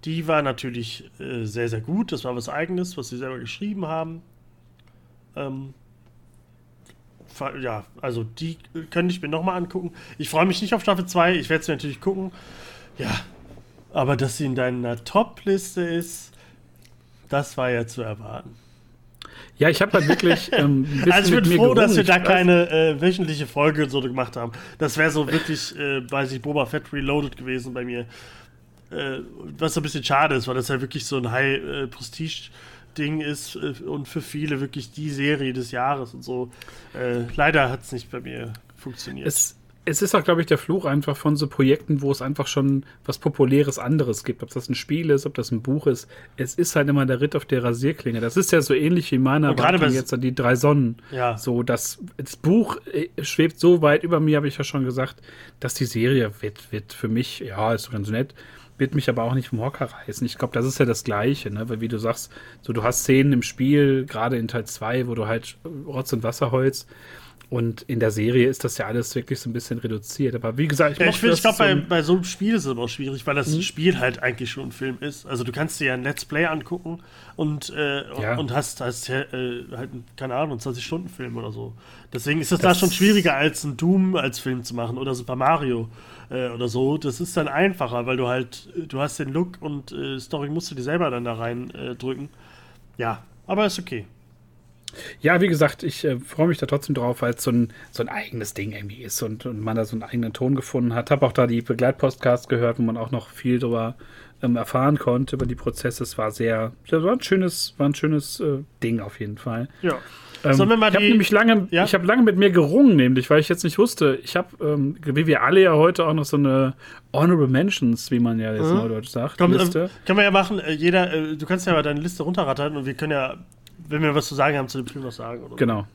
die war natürlich äh, sehr, sehr gut. Das war was Eigenes, was sie selber geschrieben haben. Ähm, ja, also die könnte ich mir nochmal angucken. Ich freue mich nicht auf Staffel 2, ich werde sie natürlich gucken. Ja, aber dass sie in deiner Top-Liste ist, das war ja zu erwarten. Ja, ich habe halt wirklich. Ähm, also ich bin froh, dass wir da keine äh, wöchentliche Folge so gemacht haben. Das wäre so wirklich, äh, weiß ich, Boba Fett Reloaded gewesen bei mir. Äh, was so ein bisschen schade ist, weil das ja wirklich so ein High-Prestige- äh, Ding ist äh, und für viele wirklich die Serie des Jahres und so. Äh, leider hat es nicht bei mir funktioniert. Es, es ist auch, glaube ich, der Fluch einfach von so Projekten, wo es einfach schon was Populäres anderes gibt. Ob das ein Spiel ist, ob das ein Buch ist. Es ist halt immer der Ritt auf der Rasierklinge. Das ist ja so ähnlich wie meiner Erwartung jetzt an die drei Sonnen. Ja. So, das, das Buch äh, schwebt so weit über mir, habe ich ja schon gesagt, dass die Serie wird, wird für mich, ja, ist ganz nett, wird mich aber auch nicht vom Hocker reißen. Ich glaube, das ist ja das Gleiche, ne? weil wie du sagst, so du hast Szenen im Spiel, gerade in Teil 2, wo du halt Rotz und Wasser holst. Und in der Serie ist das ja alles wirklich so ein bisschen reduziert. Aber wie gesagt, ich, ja, ich, ich glaube, bei, bei so einem Spiel ist es aber auch schwierig, weil das mhm. Spiel halt eigentlich schon ein Film ist. Also du kannst dir ja ein Let's Play angucken und, äh, ja. und hast, hast äh, halt, keine Ahnung, 20-Stunden-Film oder so. Deswegen ist das, das da schon schwieriger, als ein Doom als Film zu machen oder Super Mario äh, oder so. Das ist dann einfacher, weil du halt, du hast den Look und äh, Story musst du dir selber dann da rein äh, drücken. Ja, aber ist okay. Ja, wie gesagt, ich äh, freue mich da trotzdem drauf, weil es so ein, so ein eigenes Ding irgendwie ist und, und man da so einen eigenen Ton gefunden hat. Habe auch da die Begleitpostcasts gehört, wo man auch noch viel darüber ähm, erfahren konnte, über die Prozesse. Es war sehr, das war ein schönes, war ein schönes äh, Ding auf jeden Fall. Ja. Ähm, Sollen wir mal ich habe nämlich lange, ja? ich habe lange mit mir gerungen, nämlich, weil ich jetzt nicht wusste. Ich habe, ähm, wie wir alle ja heute auch noch so eine Honorable Mentions, wie man ja jetzt mhm. neudeutsch sagt, Komm, Liste. Äh, können wir ja machen. Äh, jeder, äh, du kannst ja mal deine Liste runterrattern und wir können ja, wenn wir was zu sagen haben, zu dem Film was sagen. Oder genau.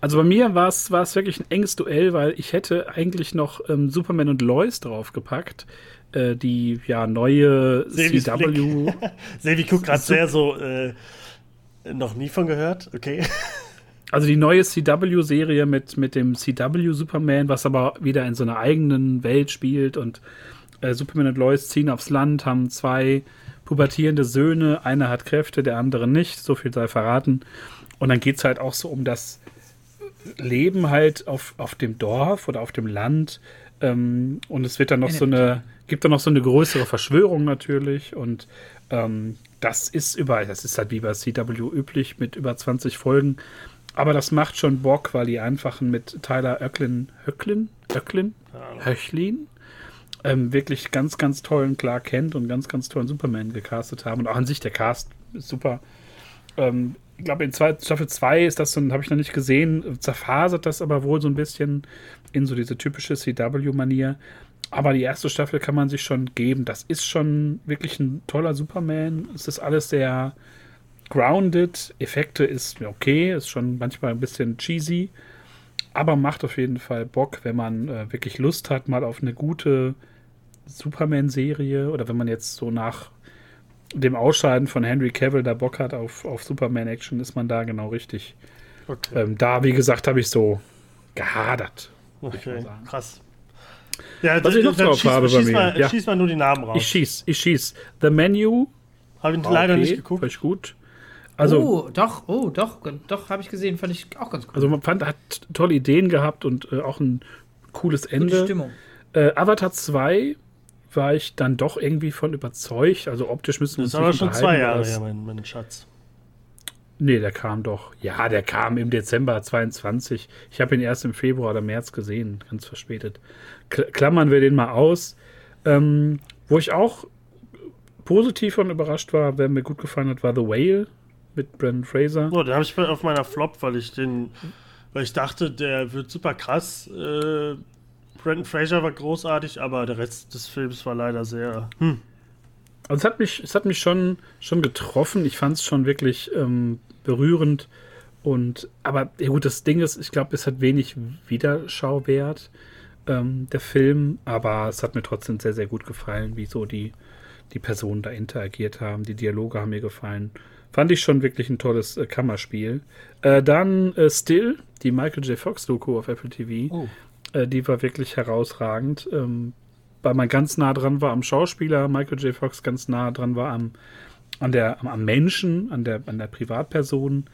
Also bei mir war es wirklich ein enges Duell, weil ich hätte eigentlich noch ähm, Superman und Lois draufgepackt. Äh, die ja neue Sevis CW. Sevi guckt gerade sehr so. Äh, noch nie von gehört, okay. Also die neue CW-Serie mit, mit dem CW Superman, was aber wieder in so einer eigenen Welt spielt und äh, Superman und Lois ziehen aufs Land, haben zwei pubertierende Söhne, einer hat Kräfte, der andere nicht, so viel sei verraten. Und dann geht es halt auch so um das Leben halt auf, auf dem Dorf oder auf dem Land. Ähm, und es wird dann noch so eine, gibt dann noch so eine größere Verschwörung natürlich und ähm, das ist überall, das ist halt wie bei CW üblich mit über 20 Folgen. Aber das macht schon Bock, weil die einfachen mit Tyler Öcklin, Höcklin, Öcklin, Höchlin, ähm, wirklich ganz, ganz tollen Clark Kent und ganz, ganz tollen Superman gecastet haben. Und auch an sich der Cast ist super. Ähm, ich glaube, in zwei, Staffel 2 ist das so, habe ich noch nicht gesehen, zerfasert das aber wohl so ein bisschen in so diese typische CW-Manier. aber die erste Staffel kann man sich schon geben. Das ist schon wirklich ein toller Superman. Es ist alles sehr grounded. Effekte ist okay, ist schon manchmal ein bisschen cheesy. Aber macht auf jeden Fall Bock, wenn man äh, wirklich Lust hat, mal auf eine gute Superman-Serie oder wenn man jetzt so nach dem Ausscheiden von Henry Cavill da Bock hat auf, auf Superman-Action, ist man da genau richtig. Okay. Ähm, da, wie gesagt, habe ich so gehadert. Okay. Krass. Ja, Was ich noch drauf schieß, habe bei mir, Mal, ja. schieß mal nur die Namen raus. Ich schieß, ich schieß. The Menu. Habe ihn war leider okay, nicht geguckt. Fand ich gut. Also, oh, doch, oh, doch, doch, habe ich gesehen, fand ich auch ganz cool. also man fand, hat tolle Ideen gehabt und äh, auch ein cooles Gute Ende. Stimmung. Äh, Avatar 2 war ich dann doch irgendwie von überzeugt. Also optisch müssen wir Das uns ist aber nicht schon zwei Jahre das- her, mein, mein Schatz. Nee, der kam doch. Ja, der kam im Dezember 22. Ich habe ihn erst im Februar oder März gesehen, ganz verspätet. Kl klammern wir den mal aus. Ähm, wo ich auch positiv von überrascht war, wer mir gut gefallen hat, war The Whale mit Brandon Fraser. Oh, den habe ich auf meiner Flop, weil ich den, weil ich dachte, der wird super krass. Äh, Brandon Fraser war großartig, aber der Rest des Films war leider sehr. Hm. Also es hat mich, es hat mich schon, schon getroffen. Ich fand es schon wirklich ähm, berührend. Und aber ja gut, das Ding ist, ich glaube, es hat wenig Wiederschauwert, ähm, der Film, aber es hat mir trotzdem sehr, sehr gut gefallen, wie so die, die Personen da interagiert haben. Die Dialoge haben mir gefallen. Fand ich schon wirklich ein tolles äh, Kammerspiel. Äh, dann äh, Still, die Michael J. Fox-Doku auf Apple TV. Oh. Äh, die war wirklich herausragend. Ähm, weil man ganz nah dran war am Schauspieler, Michael J. Fox ganz nah dran war am, an der, am, Menschen, an der, an der Privatperson.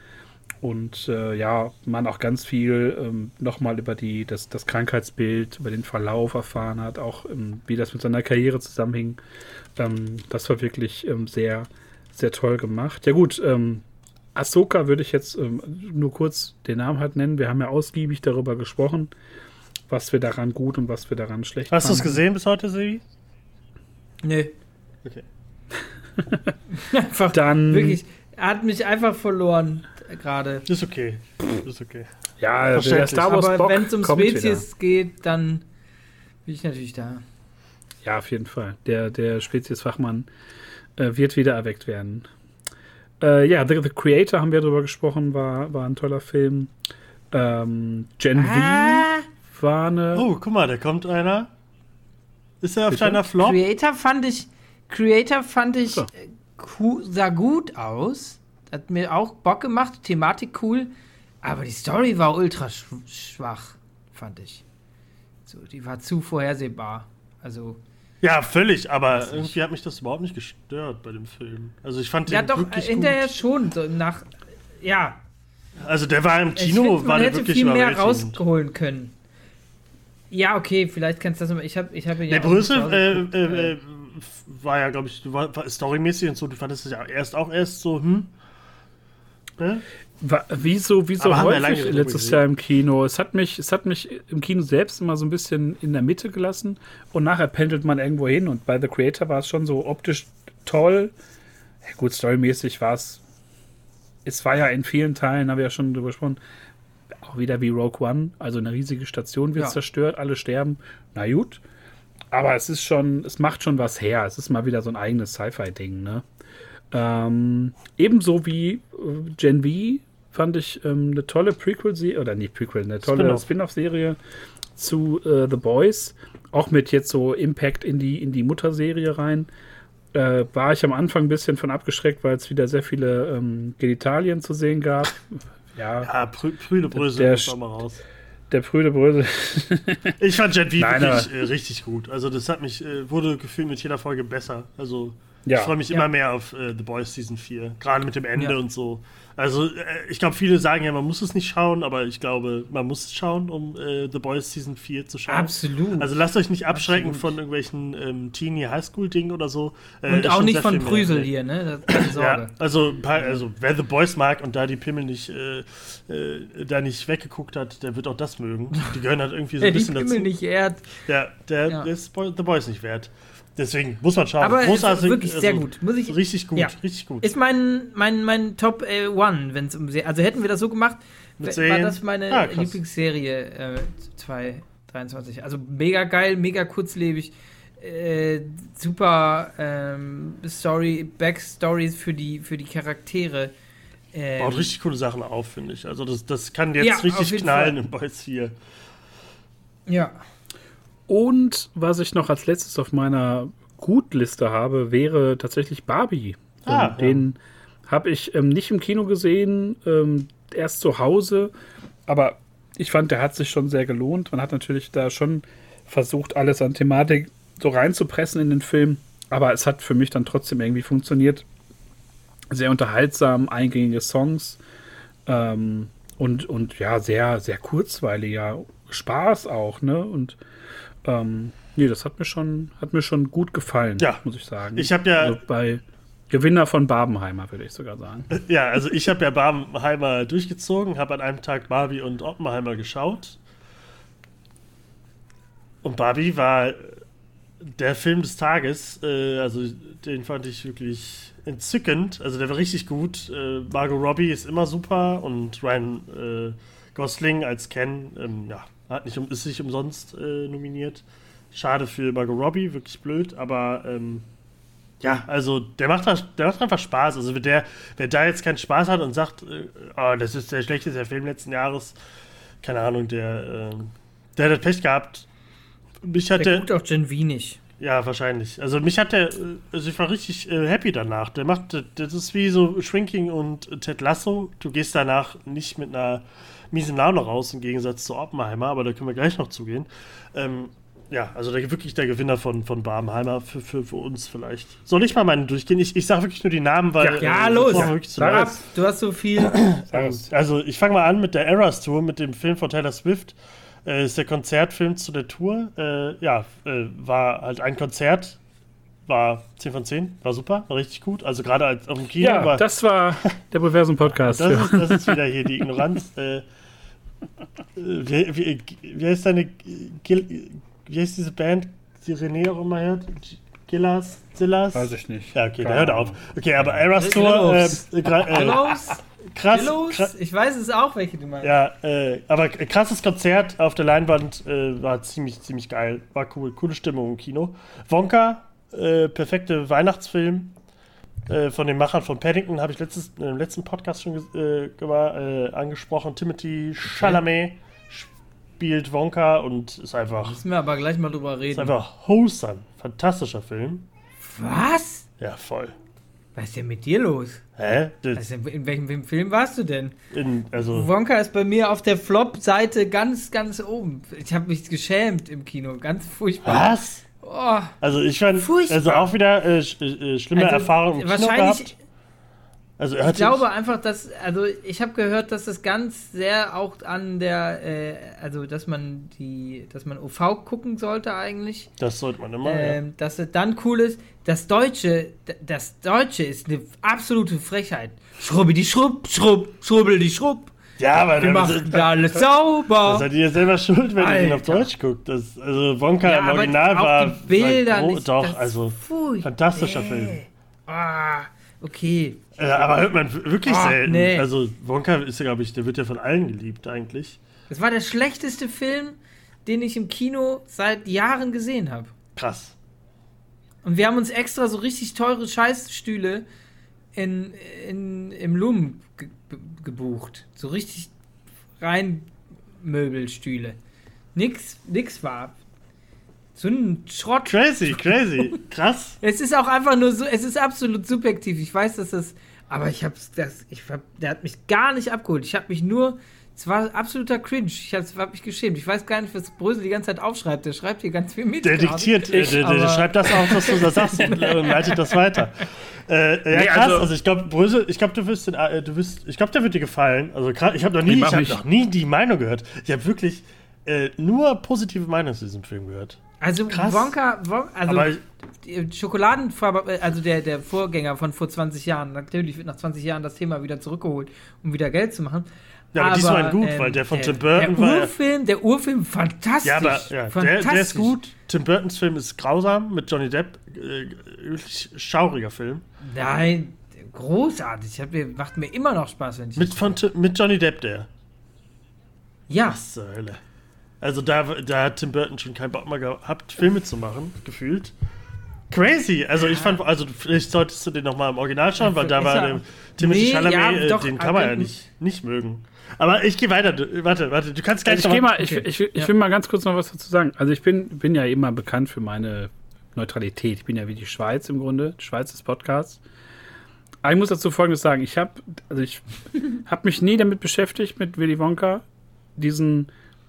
Und äh, ja, man auch ganz viel ähm, nochmal über die, das, das Krankheitsbild, über den Verlauf erfahren hat, auch ähm, wie das mit seiner Karriere zusammenhing. Ähm, das war wirklich ähm, sehr, sehr toll gemacht. Ja gut, ähm, Ahsoka würde ich jetzt ähm, nur kurz den Namen halt nennen. Wir haben ja ausgiebig darüber gesprochen, was wir daran gut und was wir daran schlecht Hast du es gesehen bis heute, Sebi? Nee. Okay. Einfach, Dann, wirklich, er hat mich einfach verloren gerade. Ist okay. Ist okay. ja, der. Star Wars Aber wenn es um Spezies geht, dann bin ich natürlich da. Wieder. Ja, auf jeden Fall. Der, der Spezies-Fachmann äh, wird wieder erweckt werden. Äh, ja, The, The Creator haben wir darüber gesprochen, war, war ein toller Film. Ähm, Gen Ah, V war eine. Oh, guck mal, da kommt einer. Ist er auf Bitte? deiner Flop? Creator fand ich, Creator fand ich, So. äh, cool, sah gut aus. Hat mir auch Bock gemacht, Thematik cool. Aber die Story war ultra sch schwach, fand ich. So, die war zu vorhersehbar. Also, Ja, völlig, aber irgendwie hat mich das überhaupt nicht gestört bei dem Film. Also ich fand den ja doch, äh, wirklich hinterher gut. schon. So nach, ja, Also der war im ich Kino, find, war man der hätte wirklich viel mehr rausholen können. Ja, okay, vielleicht kannst du das. Ich habe ich hab ja Der Brüssel äh, geguckt, äh, äh, war ja, glaube ich, war, war storymäßig und so, du fandest es ja erst auch erst so, hm? Ne? War, wie so, wie so Aber haben wir lange häufig letztes gesehen. Jahr im Kino. Es hat, mich, es hat mich im Kino selbst immer so ein bisschen in der Mitte gelassen und nachher pendelt man irgendwo hin. Und bei The Creator war es schon so optisch toll. Ja, gut, storymäßig war es. Es war ja in vielen Teilen, haben wir ja schon drüber gesprochen, auch wieder wie Rogue One. Also eine riesige Station wird Ja. zerstört, alle sterben. Na gut. Aber es ist schon, es macht schon was her. Es ist mal wieder so ein eigenes Sci-Fi-Ding, ne? Ähm, ebenso wie äh, Gen V fand ich ähm, eine tolle Prequel-Serie, oder nicht Prequel, eine tolle Spin-off. Spin-off-Serie zu äh, The Boys. Auch mit jetzt so Impact in die, in die Mutterserie rein. Äh, war ich am Anfang ein bisschen von abgeschreckt, weil es wieder sehr viele ähm, Genitalien zu sehen gab. Ja, Ja, Prü Prüde Brösel Der auch mal raus. der prüde Brösel. Ich fand Jet V wirklich äh, richtig gut. Also das hat mich, äh, wurde gefühlt mit jeder Folge besser. Also Ja. ich freue mich Ja. immer mehr auf äh, The Boys Season 4. Gerade mit dem Ende Ja. und so. Also äh, ich glaube, viele sagen ja, man muss es nicht schauen, aber ich glaube, man muss es schauen, um äh, The Boys Season 4 zu schauen. Absolut. Also lasst euch nicht abschrecken Absolut. von irgendwelchen ähm, Teenie Highschool-Dingen oder so. Äh, Und auch nicht von mehr. Brüsel hier, ne? Ja, Sorge. also, also wer The Boys mag und da die Pimmel nicht äh, äh, da nicht weggeguckt hat, der wird auch das mögen. Die gehören halt irgendwie so ein die bisschen Pimmel dazu. nicht ehrt. Ja, der, Ja. der ist The Boys nicht wert. Deswegen muss man schauen. Aber ist Großartig, wirklich sehr also, gut. Muss ich, Richtig gut, Ja. richtig gut. Ist mein, mein, mein Top äh, One, wenn es um Serie. Also hätten wir das so gemacht, war Serien? das meine Ah. Lieblingsserie äh, 23. Also mega geil, mega kurzlebig. Äh, super ähm, Story, Backstories für die, für die Charaktere. Ähm, Baut richtig coole Sachen auf, finde ich. Also das, das kann jetzt Ja, richtig knallen Fall. im Boys 4. ja. Und was ich noch als letztes auf meiner Gutliste habe, wäre tatsächlich Barbie. Ah, Ähm, Den habe ich ähm, nicht im Kino gesehen, ähm, erst zu Hause. Aber ich fand, der hat sich schon sehr gelohnt. Man hat natürlich da schon versucht, alles an Thematik so reinzupressen in den Film. Aber es hat für mich dann trotzdem irgendwie funktioniert. Sehr unterhaltsam, eingängige Songs. Ähm, und, und ja, sehr, sehr kurzweiliger Spaß auch, ne? Und ähm, nee, das hat mir schon, hat mir schon gut gefallen, Ja. muss ich sagen. Ich hab ja- Also bei Gewinner von Barbenheimer, würde ich sogar sagen. Ja, also ich habe ja Barbenheimer durchgezogen, habe an einem Tag Barbie und Oppenheimer geschaut. Und Barbie war der Film des Tages. Äh, also den fand ich wirklich entzückend. Also der war richtig gut. Äh, Margot Robbie ist immer super und Ryan äh, Gosling als Ken, ähm, ja, hat nicht, um- ist nicht umsonst äh, nominiert. Schade für Margot Robbie, wirklich blöd, aber ähm, ja, also der macht, der macht einfach Spaß. Also wer, der, wer da jetzt keinen Spaß hat und sagt, äh, oh, das ist der schlechteste Film letzten Jahres, keine Ahnung, der, ähm, der hat das Pech gehabt. Mich hat Der der, guckt auch Gen V nicht. ja, wahrscheinlich. Also mich hat der, äh, also ich war richtig äh, happy danach. Der macht, das- das ist wie so Shrinking und Ted Lasso. Du gehst danach nicht mit einer miesen Laune raus, im Gegensatz zu Oppenheimer, aber da können wir gleich noch zugehen. Ähm, ja, also der, wirklich der Gewinner von, von Barbenheimer für, für, für uns vielleicht. Soll ich mal meinen durchgehen? Ich, ich sage wirklich nur die Namen, weil. Ja, ja, äh, los. Sag lange. es. Du hast so viel. Ähm, Also ich fange mal an mit der Eras Tour, mit dem Film von Taylor Swift. Äh, ist der Konzertfilm zu der Tour. Äh, ja, äh, war halt ein Konzert. War 10 von 10, war super, war richtig gut. Also gerade als auf dem Kino Ja, war. das war der Proversum-Podcast. das, ist, das ist wieder hier die Ignoranz. äh, äh, wie, wie, wie heißt deine wie heißt diese Band, die René auch immer hört? Gillas? Zillas? Weiß ich nicht. Ja, okay, Keine da hört auf. Okay, aber Eras Tour, äh, gra- äh, Los? krass, krass, Ich weiß es auch, welche du meinst. Ja, äh, aber krasses Konzert auf der Leinwand äh, war ziemlich, ziemlich geil. War cool. Coole Stimmung im Kino. Wonka, äh, perfekte Weihnachtsfilm äh, von den Machern von Paddington, habe ich letztes, im letzten Podcast schon äh, äh, angesprochen. Timothy Chalamet spielt Wonka und ist einfach, Müssen wir aber gleich mal drüber ist reden. einfach wholesome. Fantastischer Film. Was? Ja, voll. Was ist denn mit dir los? Hä? Also in, in welchem Film warst du denn? in, also, Wonka ist bei mir auf der Flop-Seite ganz, ganz oben. Ich habe mich geschämt im Kino. Ganz furchtbar. was? Oh, Also ich fand, Furchtbar. also auch wieder äh, sch äh, schlimme Also, Erfahrungen wahrscheinlich-. Also ich glaube einfach, dass, also ich habe gehört, dass das ganz sehr auch an der, äh, also dass man die, dass man OV gucken sollte eigentlich. Das sollte man immer. ja. Ähm, dass es dann cool ist. Das Deutsche, das Deutsche ist eine absolute Frechheit. Schrubbi die Schrubb, Schrubb, Schrubbel die Schrubb. Ja, aber Wir machen alles sauber. das seid ihr selber schuld, wenn ihr ihn auf Alter. Deutsch guckt. Das, also Wonka im aber Original war, die Bilder war nicht, doch, also Pfui. fantastischer. Film. Ah, okay. Äh, aber hört man wirklich Ah, selten. nee. Also Wonka ist ja, glaube ich, der wird ja von allen geliebt eigentlich. Das war der schlechteste Film, den ich im Kino seit Jahren gesehen habe. Krass. Und wir haben uns extra so richtig teure Scheißstühle in, in, im Lum ge gebucht. So richtig rein Möbelstühle. Nix, nix war. So ein Schrott. Crazy, crazy. Krass. Es ist auch einfach nur so, es ist absolut subjektiv. Ich weiß, dass das, aber ich hab's, das, ich hab, der hat mich gar nicht abgeholt. Ich habe mich nur, es war absoluter Cringe. Ich hab, hab mich geschämt. Ich weiß gar nicht, was Brösel die ganze Zeit aufschreibt. Der schreibt hier ganz viel mit. Der diktiert, äh, der, der, der schreibt das auf, was du da sagst und äh, leitet das weiter. Äh, ja, Nee, krass. also- Also, ich glaube, Brösel, ich glaube, du wirst, den, äh, du wirst, ich glaube, der wird dir gefallen. Also ich habe noch nie, Ich ich habe noch nie die Meinung gehört. Ich habe wirklich äh, nur positive Meinungen zu diesem Film gehört. Also Krass. Wonka, Won, also Schokoladenfarbe, also der, der Vorgänger von vor 20 Jahren, natürlich wird nach 20 Jahren das Thema wieder zurückgeholt, um wieder Geld zu machen. Ja, aber diesmal gut, weil der von Tim Burton der war ja- Urfilm, der Urfilm, fantastisch. ja, aber ja, der, fantastisch. der ist gut. Tim Burtons Film ist grausam mit Johnny Depp. Äh, wirklich schauriger Film. Nein, großartig. Hab mir, macht mir immer noch Spaß, wenn ich Mit, von, mit Johnny Depp, der. Ja, Was zur Hölle. Also da, da hat Tim Burton schon keinen Bock mehr gehabt, Filme zu machen, gefühlt. Crazy. Also ich fand, also vielleicht solltest du den nochmal im Original schauen, weil da war der Timothy Nee, Chalamet, ja, äh, doch, den kann man ja aber- nicht, nicht mögen. Aber ich gehe weiter. Du, warte, warte, du kannst gleich Also ich mal, ich, okay. ich, ich Ja. will mal ganz kurz noch was dazu sagen. Also ich bin, bin ja immer bekannt für meine Neutralität. Ich bin ja wie die Schweiz im Grunde, die Schweiz des Podcasts. Aber ich muss dazu Folgendes sagen. Ich habe, also ich habe mich nie damit beschäftigt mit Willy Wonka. Diesen,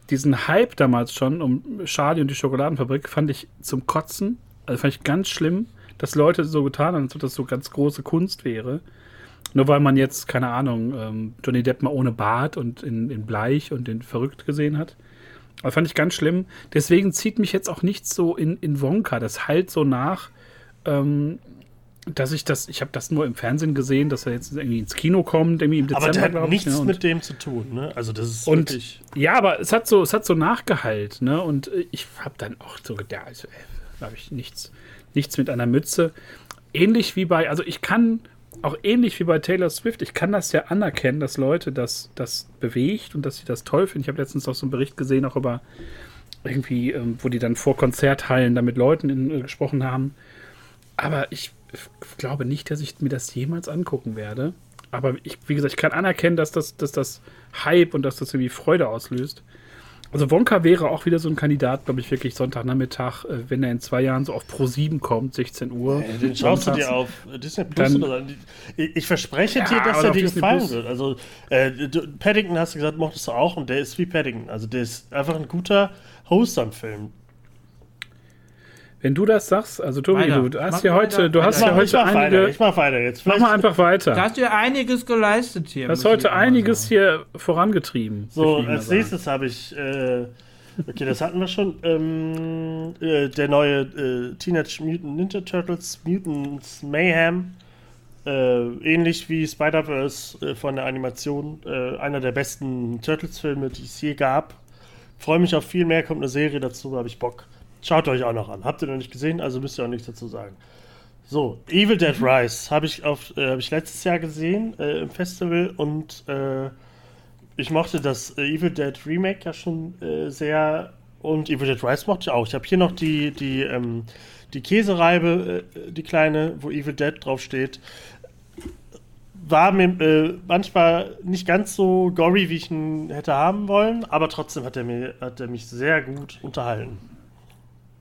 diesen Hype damals schon um Charlie und die Schokoladenfabrik fand ich zum Kotzen. Also fand ich ganz schlimm, dass Leute so getan haben, als ob das so ganz große Kunst wäre. Nur weil man jetzt, keine Ahnung, ähm, Johnny Depp mal ohne Bart und in, in Bleich und in Verrückt gesehen hat. Aber fand ich ganz schlimm. Deswegen zieht mich jetzt auch nichts so in, in Wonka. Das halt so nach, ähm, dass ich das, ich habe das nur im Fernsehen gesehen, dass er jetzt irgendwie ins Kino kommt, irgendwie im Dezember, Aber der hat glaub ich, nichts ne? Mit dem zu tun, ne? Also das ist Und- wirklich. ja, aber es hat so, es hat so nachgeheilt, ne? Und äh, ich habe dann auch so gedacht, also, äh, habe ich nichts, nichts mit einer Mütze. Ähnlich wie bei, also ich kann auch ähnlich wie bei Taylor Swift, ich kann das ja anerkennen, dass Leute das, das bewegt und dass sie das toll finden. Ich habe letztens auch so einen Bericht gesehen, auch über irgendwie, ähm, wo die dann vor Konzerthallen da mit Leuten in, äh, gesprochen haben. Aber ich glaube nicht, dass ich mir das jemals angucken werde. Aber ich, wie gesagt, ich kann anerkennen, dass das, dass das Hype und dass das irgendwie Freude auslöst. Also Wonka wäre auch wieder so ein Kandidat, glaube ich, wirklich Sonntagnachmittag, äh, wenn er in zwei Jahren so auf Pro 7 kommt, 16 Uhr. Äh, Den schaust du dir auf Disney Plus Dann- oder ich, ich verspreche Ja, dir, dass er dir gefallen Plus. wird. Also äh, du, Paddington hast du gesagt, mochtest du auch und der ist wie Paddington. Also der ist einfach ein guter Host am Film. Wenn du das sagst, also Tobi, Weiter. du hast Mach ja weiter, heute, du hast ja mach, heute mach weiter, einige. ich mach weiter jetzt. Mach Vielleicht- mal einfach Da weiter. hast du ja einiges geleistet hier. Du hast heute einiges hier vorangetrieben. So, als nächstes habe ich, äh, okay, das hatten wir schon, ähm, äh, der neue äh, Teenage Mutant Ninja Turtles, Mutants Mayhem, äh, ähnlich wie Spider-Verse äh, von der Animation, äh, einer der besten Turtles-Filme, die es je gab. Freue mich auf viel mehr, kommt eine Serie dazu, habe ich Bock. Schaut euch auch noch an. Habt ihr noch nicht gesehen, also müsst ihr auch nichts dazu sagen. So, Evil Dead Rise habe ich, auf, äh, hab ich letztes Jahr gesehen äh, im Festival und äh, ich mochte das äh, Evil Dead Remake ja schon äh, sehr und Evil Dead Rise mochte ich auch. Ich habe hier noch die, die, ähm, die Käsereibe, äh, die kleine, wo Evil Dead draufsteht. War mir manchmal nicht ganz so gory, wie ich ihn hätte haben wollen, aber trotzdem hat er, mir, hat er mich sehr gut unterhalten.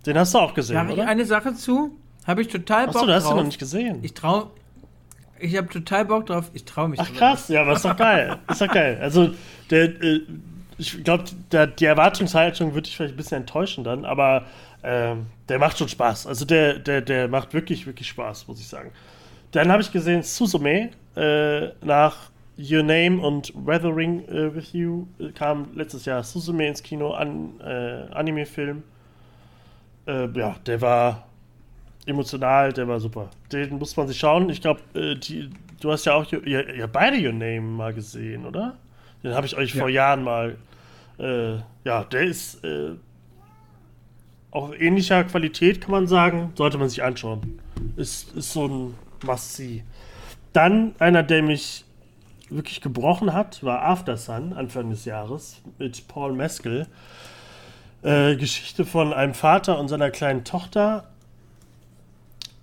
Den hast du auch gesehen, ich oder? eine Sache zu? Habe ich total Bock Achso, du hast drauf. ihn noch nicht gesehen. Ich trau. Ich habe total Bock drauf. Ich traue mich. Ach krass, ja, aber ist doch geil. Ist doch geil. Also, der, äh, ich glaube, die Erwartungshaltung würde ich vielleicht ein bisschen enttäuschen dann, aber ähm, der macht schon Spaß. Also, der, der, der macht wirklich, wirklich Spaß, muss ich sagen. Dann habe ich gesehen Suzume äh, nach Your Name und Weathering äh, with You äh, kam letztes Jahr Suzume ins Kino, an, äh, Anime-Film. Äh, ja, der war emotional, der war super. Den muss man sich schauen. Ich glaube, äh, du hast ja auch ihr, ihr, beide Your Name mal gesehen, oder? Den habe ich euch vor Jahren mal. Äh, ja, der ist äh, auf ähnlicher Qualität, kann man sagen. Sollte man sich anschauen. Ist, ist so ein Must-See. Dann einer, der mich wirklich gebrochen hat, war After Sun, Anfang des Jahres, mit Paul Mescal. Äh, Geschichte von einem Vater und seiner kleinen Tochter.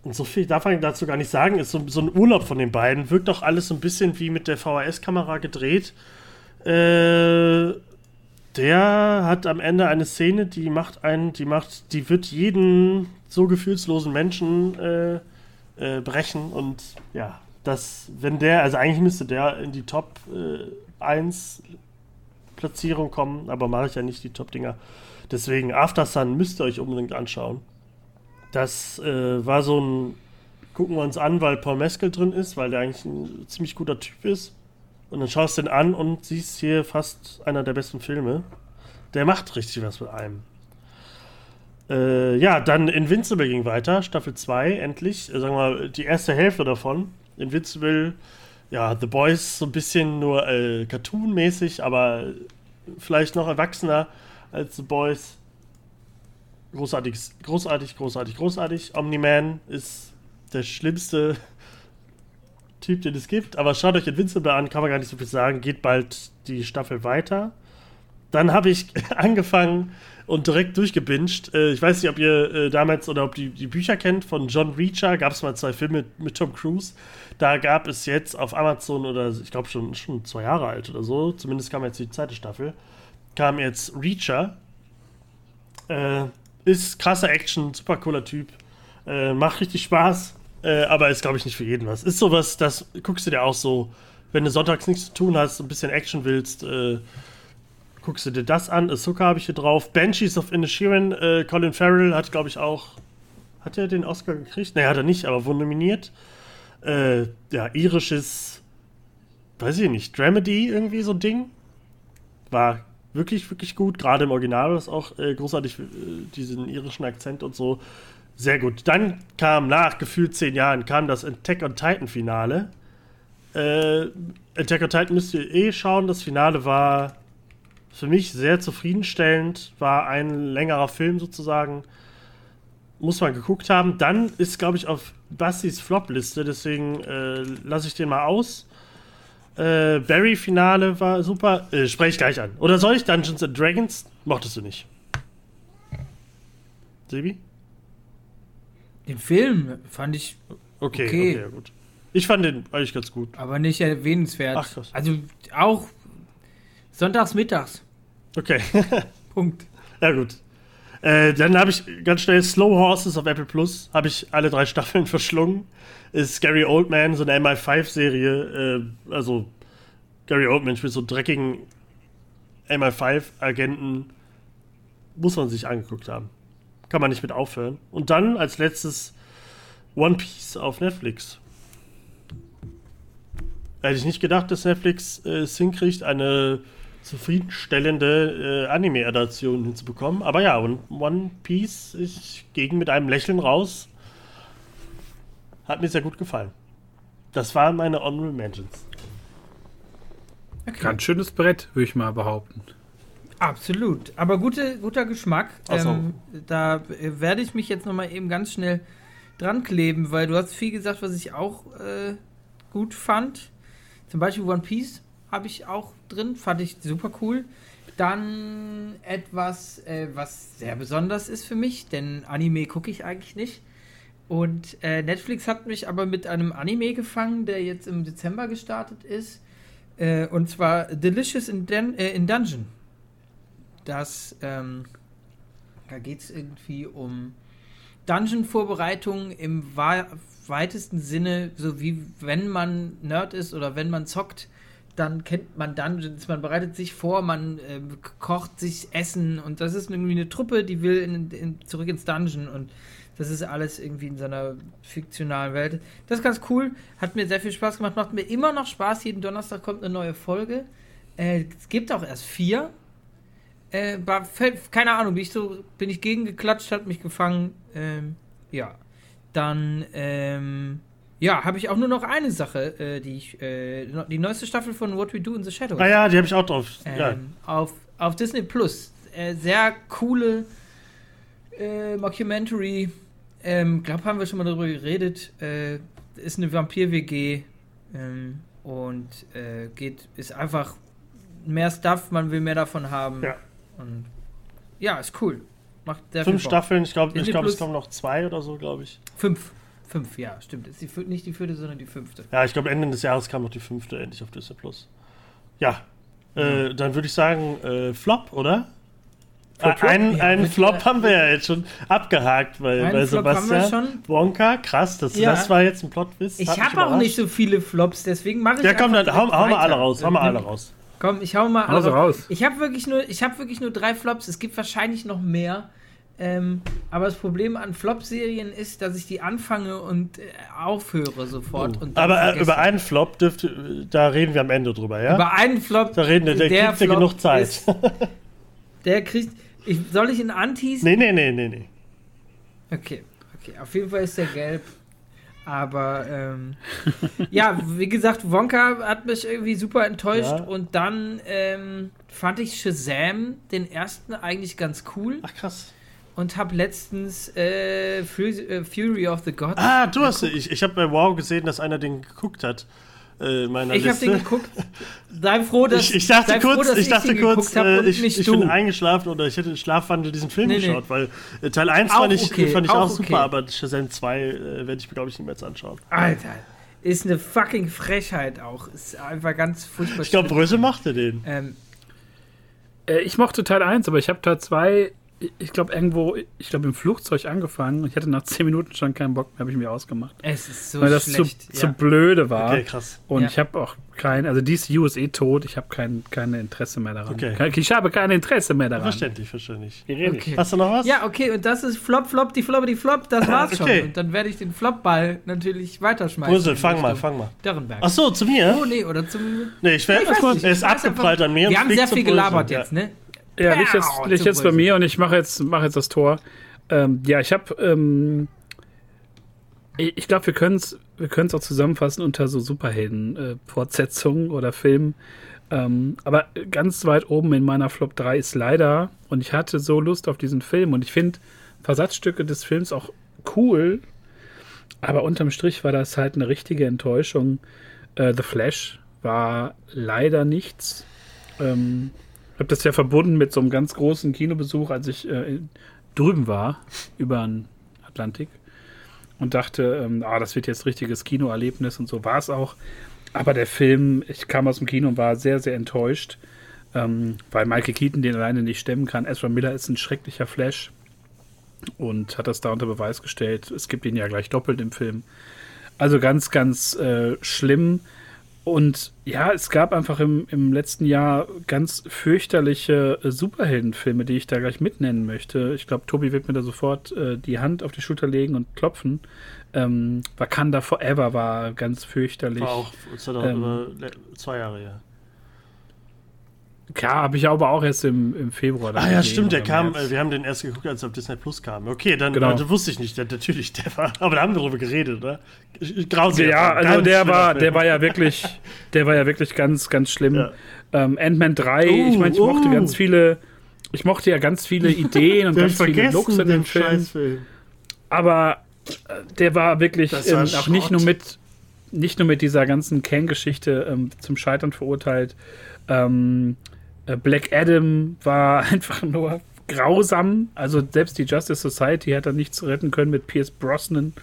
Und so viel darf man dazu gar nicht sagen. Ist so, so ein Urlaub von den beiden. Wirkt auch alles so ein bisschen wie mit der VHS-Kamera gedreht. Äh, der hat am Ende eine Szene, die macht einen, die macht, die wird jeden so gefühlslosen Menschen äh, äh, brechen. Und ja, das, wenn der, also eigentlich müsste der in die Top äh, 1 Platzierung kommen, aber mache ich ja nicht die Top-Dinger. Deswegen, After Sun müsst ihr euch unbedingt anschauen. Das äh, war so ein, gucken wir uns an, weil Paul Mescal drin ist, weil der eigentlich ein ziemlich guter Typ ist. Und dann schaust du den an und siehst hier fast einer der besten Filme. Der macht richtig was mit einem. Äh, ja, dann Invincible ging weiter, Staffel 2, endlich. Äh, sagen wir mal, die erste Hälfte davon. Invincible, ja, The Boys so ein bisschen nur äh, Cartoon-mäßig, aber vielleicht noch erwachsener als The Boys. Großartig, großartig, großartig, großartig. Omni-Man ist der schlimmste Typ, den es gibt. Aber schaut euch Invincible an, kann man gar nicht so viel sagen. Geht bald die Staffel weiter. dann habe ich angefangen und direkt durchgebinged. Äh, ich weiß nicht, ob ihr äh, damals oder ob die, die Bücher kennt von John Reacher. Gab es mal zwei Filme mit, mit Tom Cruise. Da gab es jetzt auf Amazon oder ich glaube schon, schon zwei Jahre alt oder so, zumindest kam jetzt die zweite Staffel, kam jetzt Reacher. Äh, ist krasser Action, super cooler Typ. Äh, macht richtig Spaß, äh, aber ist, glaube ich, nicht für jeden was. Ist sowas, das guckst du dir auch so, wenn du sonntags nichts zu tun hast, ein bisschen Action willst, äh, guckst du dir das an. Ahsoka habe ich hier drauf. Banshees of Inisherin, äh, Colin Farrell hat, glaube ich, auch. Hat er den Oscar gekriegt? Nee, hat er nicht, aber wurde nominiert. Äh, ja, irisches, weiß ich nicht, Dramedy irgendwie so ein Ding. War wirklich, wirklich gut. Gerade im Original ist auch äh, großartig, äh, diesen irischen Akzent und so. Sehr gut. Dann kam nach gefühlt zehn Jahren kam das Attack on Titan Finale. Äh, Attack on Titan müsst ihr eh schauen. Das Finale war für mich sehr zufriedenstellend. War ein längerer Film sozusagen. Muss man geguckt haben. Dann ist, glaube ich, auf Bastis Flop-Liste, deswegen äh, lasse ich den mal aus. Äh, Barry-Finale war super. Äh, Spreche ich gleich an. Oder soll ich Dungeons and Dragons? Mochtest du nicht. Sebi? Den Film fand ich Okay, Okay. okay, ja, gut. Ich fand den eigentlich ganz gut. aber nicht erwähnenswert. Ach, krass. Also auch sonntags mittags. Okay, Punkt. ja gut. Äh, dann habe ich ganz schnell Slow Horses auf Apple Plus. Habe ich alle drei Staffeln verschlungen. Ist Gary Oldman, so eine MI5-Serie. Äh, also Gary Oldman spielt so einen dreckigen MI5-Agenten. Muss man sich angeguckt haben. Kann man nicht mit aufhören. Und dann als letztes One Piece auf Netflix. Hätte ich nicht gedacht, dass Netflix äh, es hinkriegt, eine zufriedenstellende äh, Anime-Adaption hinzubekommen. Aber ja, und One Piece, ich ging mit einem Lächeln raus. Hat mir sehr gut gefallen. Das waren meine Honorable Mentions. Okay. Ganz schönes Brett, würde ich mal behaupten. Absolut. Aber gute, guter Geschmack. So. Ähm, da äh, werde ich mich jetzt nochmal eben ganz schnell dran kleben, weil du hast viel gesagt, was ich auch äh, gut fand. Zum Beispiel One Piece habe ich auch drin, fand ich super cool. Dann etwas, äh, was sehr besonders ist für mich, denn Anime gucke ich eigentlich nicht. Und äh, Netflix hat mich aber mit einem Anime gefangen, der jetzt im Dezember gestartet ist. Äh, und zwar Delicious in, Dun äh, in Dungeon. Das, ähm, da geht es irgendwie um Dungeon-Vorbereitung im weitesten Sinne, so wie wenn man Nerd ist oder wenn man zockt, dann kennt man Dungeons, man bereitet sich vor, man äh, kocht sich Essen und das ist irgendwie eine Truppe, die will in, in, zurück ins Dungeon und das ist alles irgendwie in so einer fiktionalen Welt. Das ist ganz cool, hat mir sehr viel Spaß gemacht, macht mir immer noch Spaß. Jeden Donnerstag kommt eine neue Folge. Äh, es gibt auch erst vier. Äh, war, keine Ahnung, bin ich so, bin ich gegengeklatscht, hat mich gefangen. Ähm, ja. Dann, ähm, ja, habe ich auch nur noch eine Sache, äh, die ich, äh, die neueste Staffel von What We Do in the Shadows. Ah ja, die habe ich auch drauf. ja. Ähm, auf, auf Disney Plus. Äh, sehr coole äh, Mockumentary. Ähm, glaube, haben wir schon mal darüber geredet. Äh, ist eine Vampir-WG ähm, und äh, geht, ist einfach mehr Stuff, man will mehr davon haben. Ja. Und ja, ist cool. Macht sehr Fünf. Staffeln, ich glaube, ich glaub, es kommen noch zwei oder so, glaube ich. Fünf. Fünf, ja, stimmt. Ist die, nicht die vierte, sondern die fünfte. Ja, ich glaube, Ende des Jahres kam noch die fünfte endlich auf Disney Plus. Ja, äh, dann würde ich sagen, äh, Flop, oder? Flop, Äh, Flop? einen Ja, einen Flop haben wir ja jetzt schon abgehakt bei, bei Flop haben wir Sebastian. schon. Wonka, krass, das, Ja. das war jetzt ein Plot-Twist. Ich habe auch nicht so viele Flops, deswegen mache ich Ja, komm, dann hau, hau mal alle raus, hau mal alle raus. Komm, ich hau mal Hau sie raus. Ich habe wirklich nur, ich habe wirklich nur drei Flops. Es gibt wahrscheinlich noch mehr. Ähm, aber das Problem an Flop-Serien ist, dass ich die anfange und äh, aufhöre sofort. Und dann Aber äh, vergesse. über einen Flop dürfte, da reden wir am Ende drüber, ja? Über einen Flop. da reden wir, der, der kriegt ja Flop genug Zeit. ist- Der kriegt. Ich, soll ich ihn anteasen? nee, nee, nee, nee, nee. Okay, okay. Auf jeden Fall ist der gelb. Aber ähm, ja, wie gesagt, Wonka hat mich irgendwie super enttäuscht Ja. und dann ähm, fand ich Shazam den ersten eigentlich ganz cool Ach, krass. Und habe letztens äh, Fury, äh, Fury of the Gods. Ah, du hast, ich, ich habe bei Wow gesehen, dass einer den geguckt hat. äh, meiner Ich habe Liste. den geguckt. Sei froh, dass ich, ich dachte sei froh, kurz, dass ich dachte den kurz, geguckt äh, ich, nicht ich bin eingeschlafen oder ich hätte in Schlafwandel diesen Film Nee, nee. geschaut, weil äh, Teil 1 Auch fand ich, okay, fand ich auch, auch super, okay. aber Shazam 2 äh, werde ich mir, glaube ich, niemals anschauen. Alter, ist eine fucking Frechheit auch. Ist einfach ganz furchtbar. Ich glaube. Bröse machte den. Ähm, Äh, ich mochte Teil 1, aber ich habe Teil 2, ich glaube, irgendwo, ich glaube, im Flugzeug angefangen. Ich hatte nach 10 Minuten schon keinen Bock mehr, habe ich mir ausgemacht. es ist so weil das zu, schlecht. zu ja. blöde war. Okay, krass. Und Ja. ich habe auch kein, also DCU ist eh tot, ich habe kein, kein Interesse mehr daran. Okay. Ich habe kein Interesse mehr daran. Verständlich, verständlich. Okay. Hast du noch was? Ja, okay, und das ist Flop, Flop, die Flop, die Flop, das war's Okay. schon. Und dann werde ich den Flopball natürlich weiterschmeißen. Brösel, in fang mal, fang mal. Dörrenberg. Ach so, zu mir? Oh, nee, oder zum. Nee, ich werde weiß nicht, er ist abgeprallt an mir. und Wir haben sehr zu viel gelabert Ja. jetzt, ne? Ja, leg jetzt, zu jetzt bei mir und ich mache jetzt, mach jetzt das Tor. Ähm, ja, ich habe, ähm, ich ich glaube, wir können es wir können's auch zusammenfassen unter so Superhelden-Fortsetzungen oder Filmen. Ähm, aber ganz weit oben in meiner Flop 3 ist leider, und ich hatte so Lust auf diesen Film und ich finde Versatzstücke des Films auch cool, aber unterm Strich war das halt eine richtige Enttäuschung. Äh, The Flash war leider nichts. Ähm, habe das ja verbunden mit so einem ganz großen Kinobesuch, als ich äh, drüben war, über den Atlantik. Und dachte, ähm, ah, das wird jetzt richtiges Kinoerlebnis und so war es auch. Aber der Film, ich kam aus dem Kino und war sehr, sehr enttäuscht, ähm, weil Michael Keaton den alleine nicht stemmen kann. Ezra Miller ist ein schrecklicher Flash und hat das da unter Beweis gestellt. Es gibt ihn ja gleich doppelt im Film. Also ganz, ganz äh, schlimm. Und ja, es gab einfach im, im letzten Jahr ganz fürchterliche äh, Superheldenfilme, die ich da gleich mitnennen möchte. Ich glaube, Tobi wird mir da sofort äh, die Hand auf die Schulter legen und klopfen. Ähm, Wakanda Forever war ganz fürchterlich. War auch das war doch Ähm, über zwei Jahre her. Ja, habe ich aber auch erst im, im Februar. Ah ja, stimmt, der kam, März. wir haben den erst geguckt, als er auf Disney Plus kam. Okay, dann Genau. äh, wusste ich nicht, der, natürlich, der war, aber da haben wir darüber geredet, oder? Grausig. Ja, also der war, der war ja wirklich, der war ja wirklich ganz, ganz schlimm. Ja. Ähm, Ant-Man 3, Uh, ich meine, ich mochte uh. ganz viele, ich mochte ja ganz viele Ideen und ganz viele Looks in dem Film, aber äh, der war wirklich war ähm, auch nicht nur mit, nicht nur mit dieser ganzen Kerngeschichte ähm, zum Scheitern verurteilt. Ähm, äh, Black Adam war einfach nur grausam. Also selbst die Justice Society hat da nichts retten können mit Pierce Brosnan.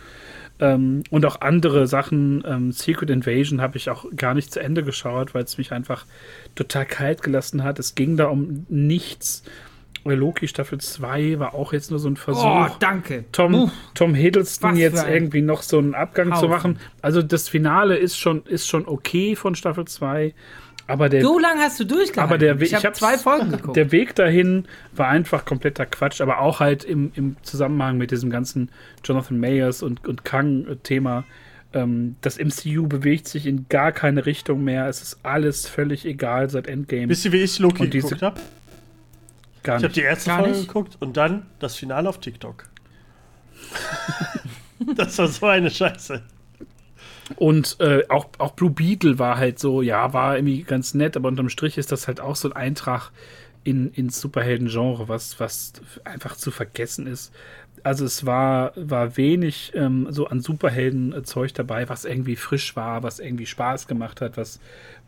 Ähm, und auch andere Sachen. Ähm, Secret Invasion habe ich auch gar nicht zu Ende geschaut, weil es mich einfach total kalt gelassen hat. Es ging da um nichts. Loki Staffel 2 war auch jetzt nur so ein Versuch. Oh, danke. Tom, Uff. Tom Hiddleston jetzt ein irgendwie noch so einen Abgang zu Haufen. machen. Also das Finale ist schon, ist schon okay von Staffel 2, aber der, So lange hast du durchgehalten. Aber der- ich ich habe zwei Folgen geguckt. der Weg dahin war einfach kompletter Quatsch, aber auch halt im, im Zusammenhang mit diesem ganzen Jonathan Mayers und, und Kang-Thema. Ähm, das MCU bewegt sich in gar keine Richtung mehr. Es ist alles völlig egal seit Endgame. Wisst ihr, wie ich Loki diese- geguckt habe? gar Ich habe nicht. die erste Gar Folge nicht. geguckt und dann das Finale auf TikTok. das war so eine Scheiße. Und äh, auch, auch Blue Beetle war halt so, ja, war irgendwie ganz nett, aber unterm Strich ist das halt auch so ein Eintrag in, ins Superhelden-Genre, was, was einfach zu vergessen ist. Also es war, war wenig ähm, so an Superhelden-Zeug dabei, was irgendwie frisch war, was irgendwie Spaß gemacht hat, was,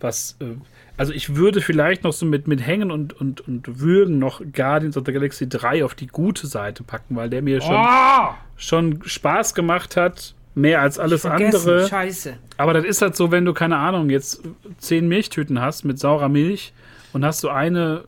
was, äh, also ich würde vielleicht noch so mit, mit Hängen und, und, und Würgen noch Guardians of the Galaxy 3 auf die gute Seite packen, weil der mir schon, oh, schon Spaß gemacht hat, mehr als alles andere. Scheiße. Aber das ist halt so, wenn du, keine Ahnung, jetzt zehn Milchtüten hast mit saurer Milch und hast du eine,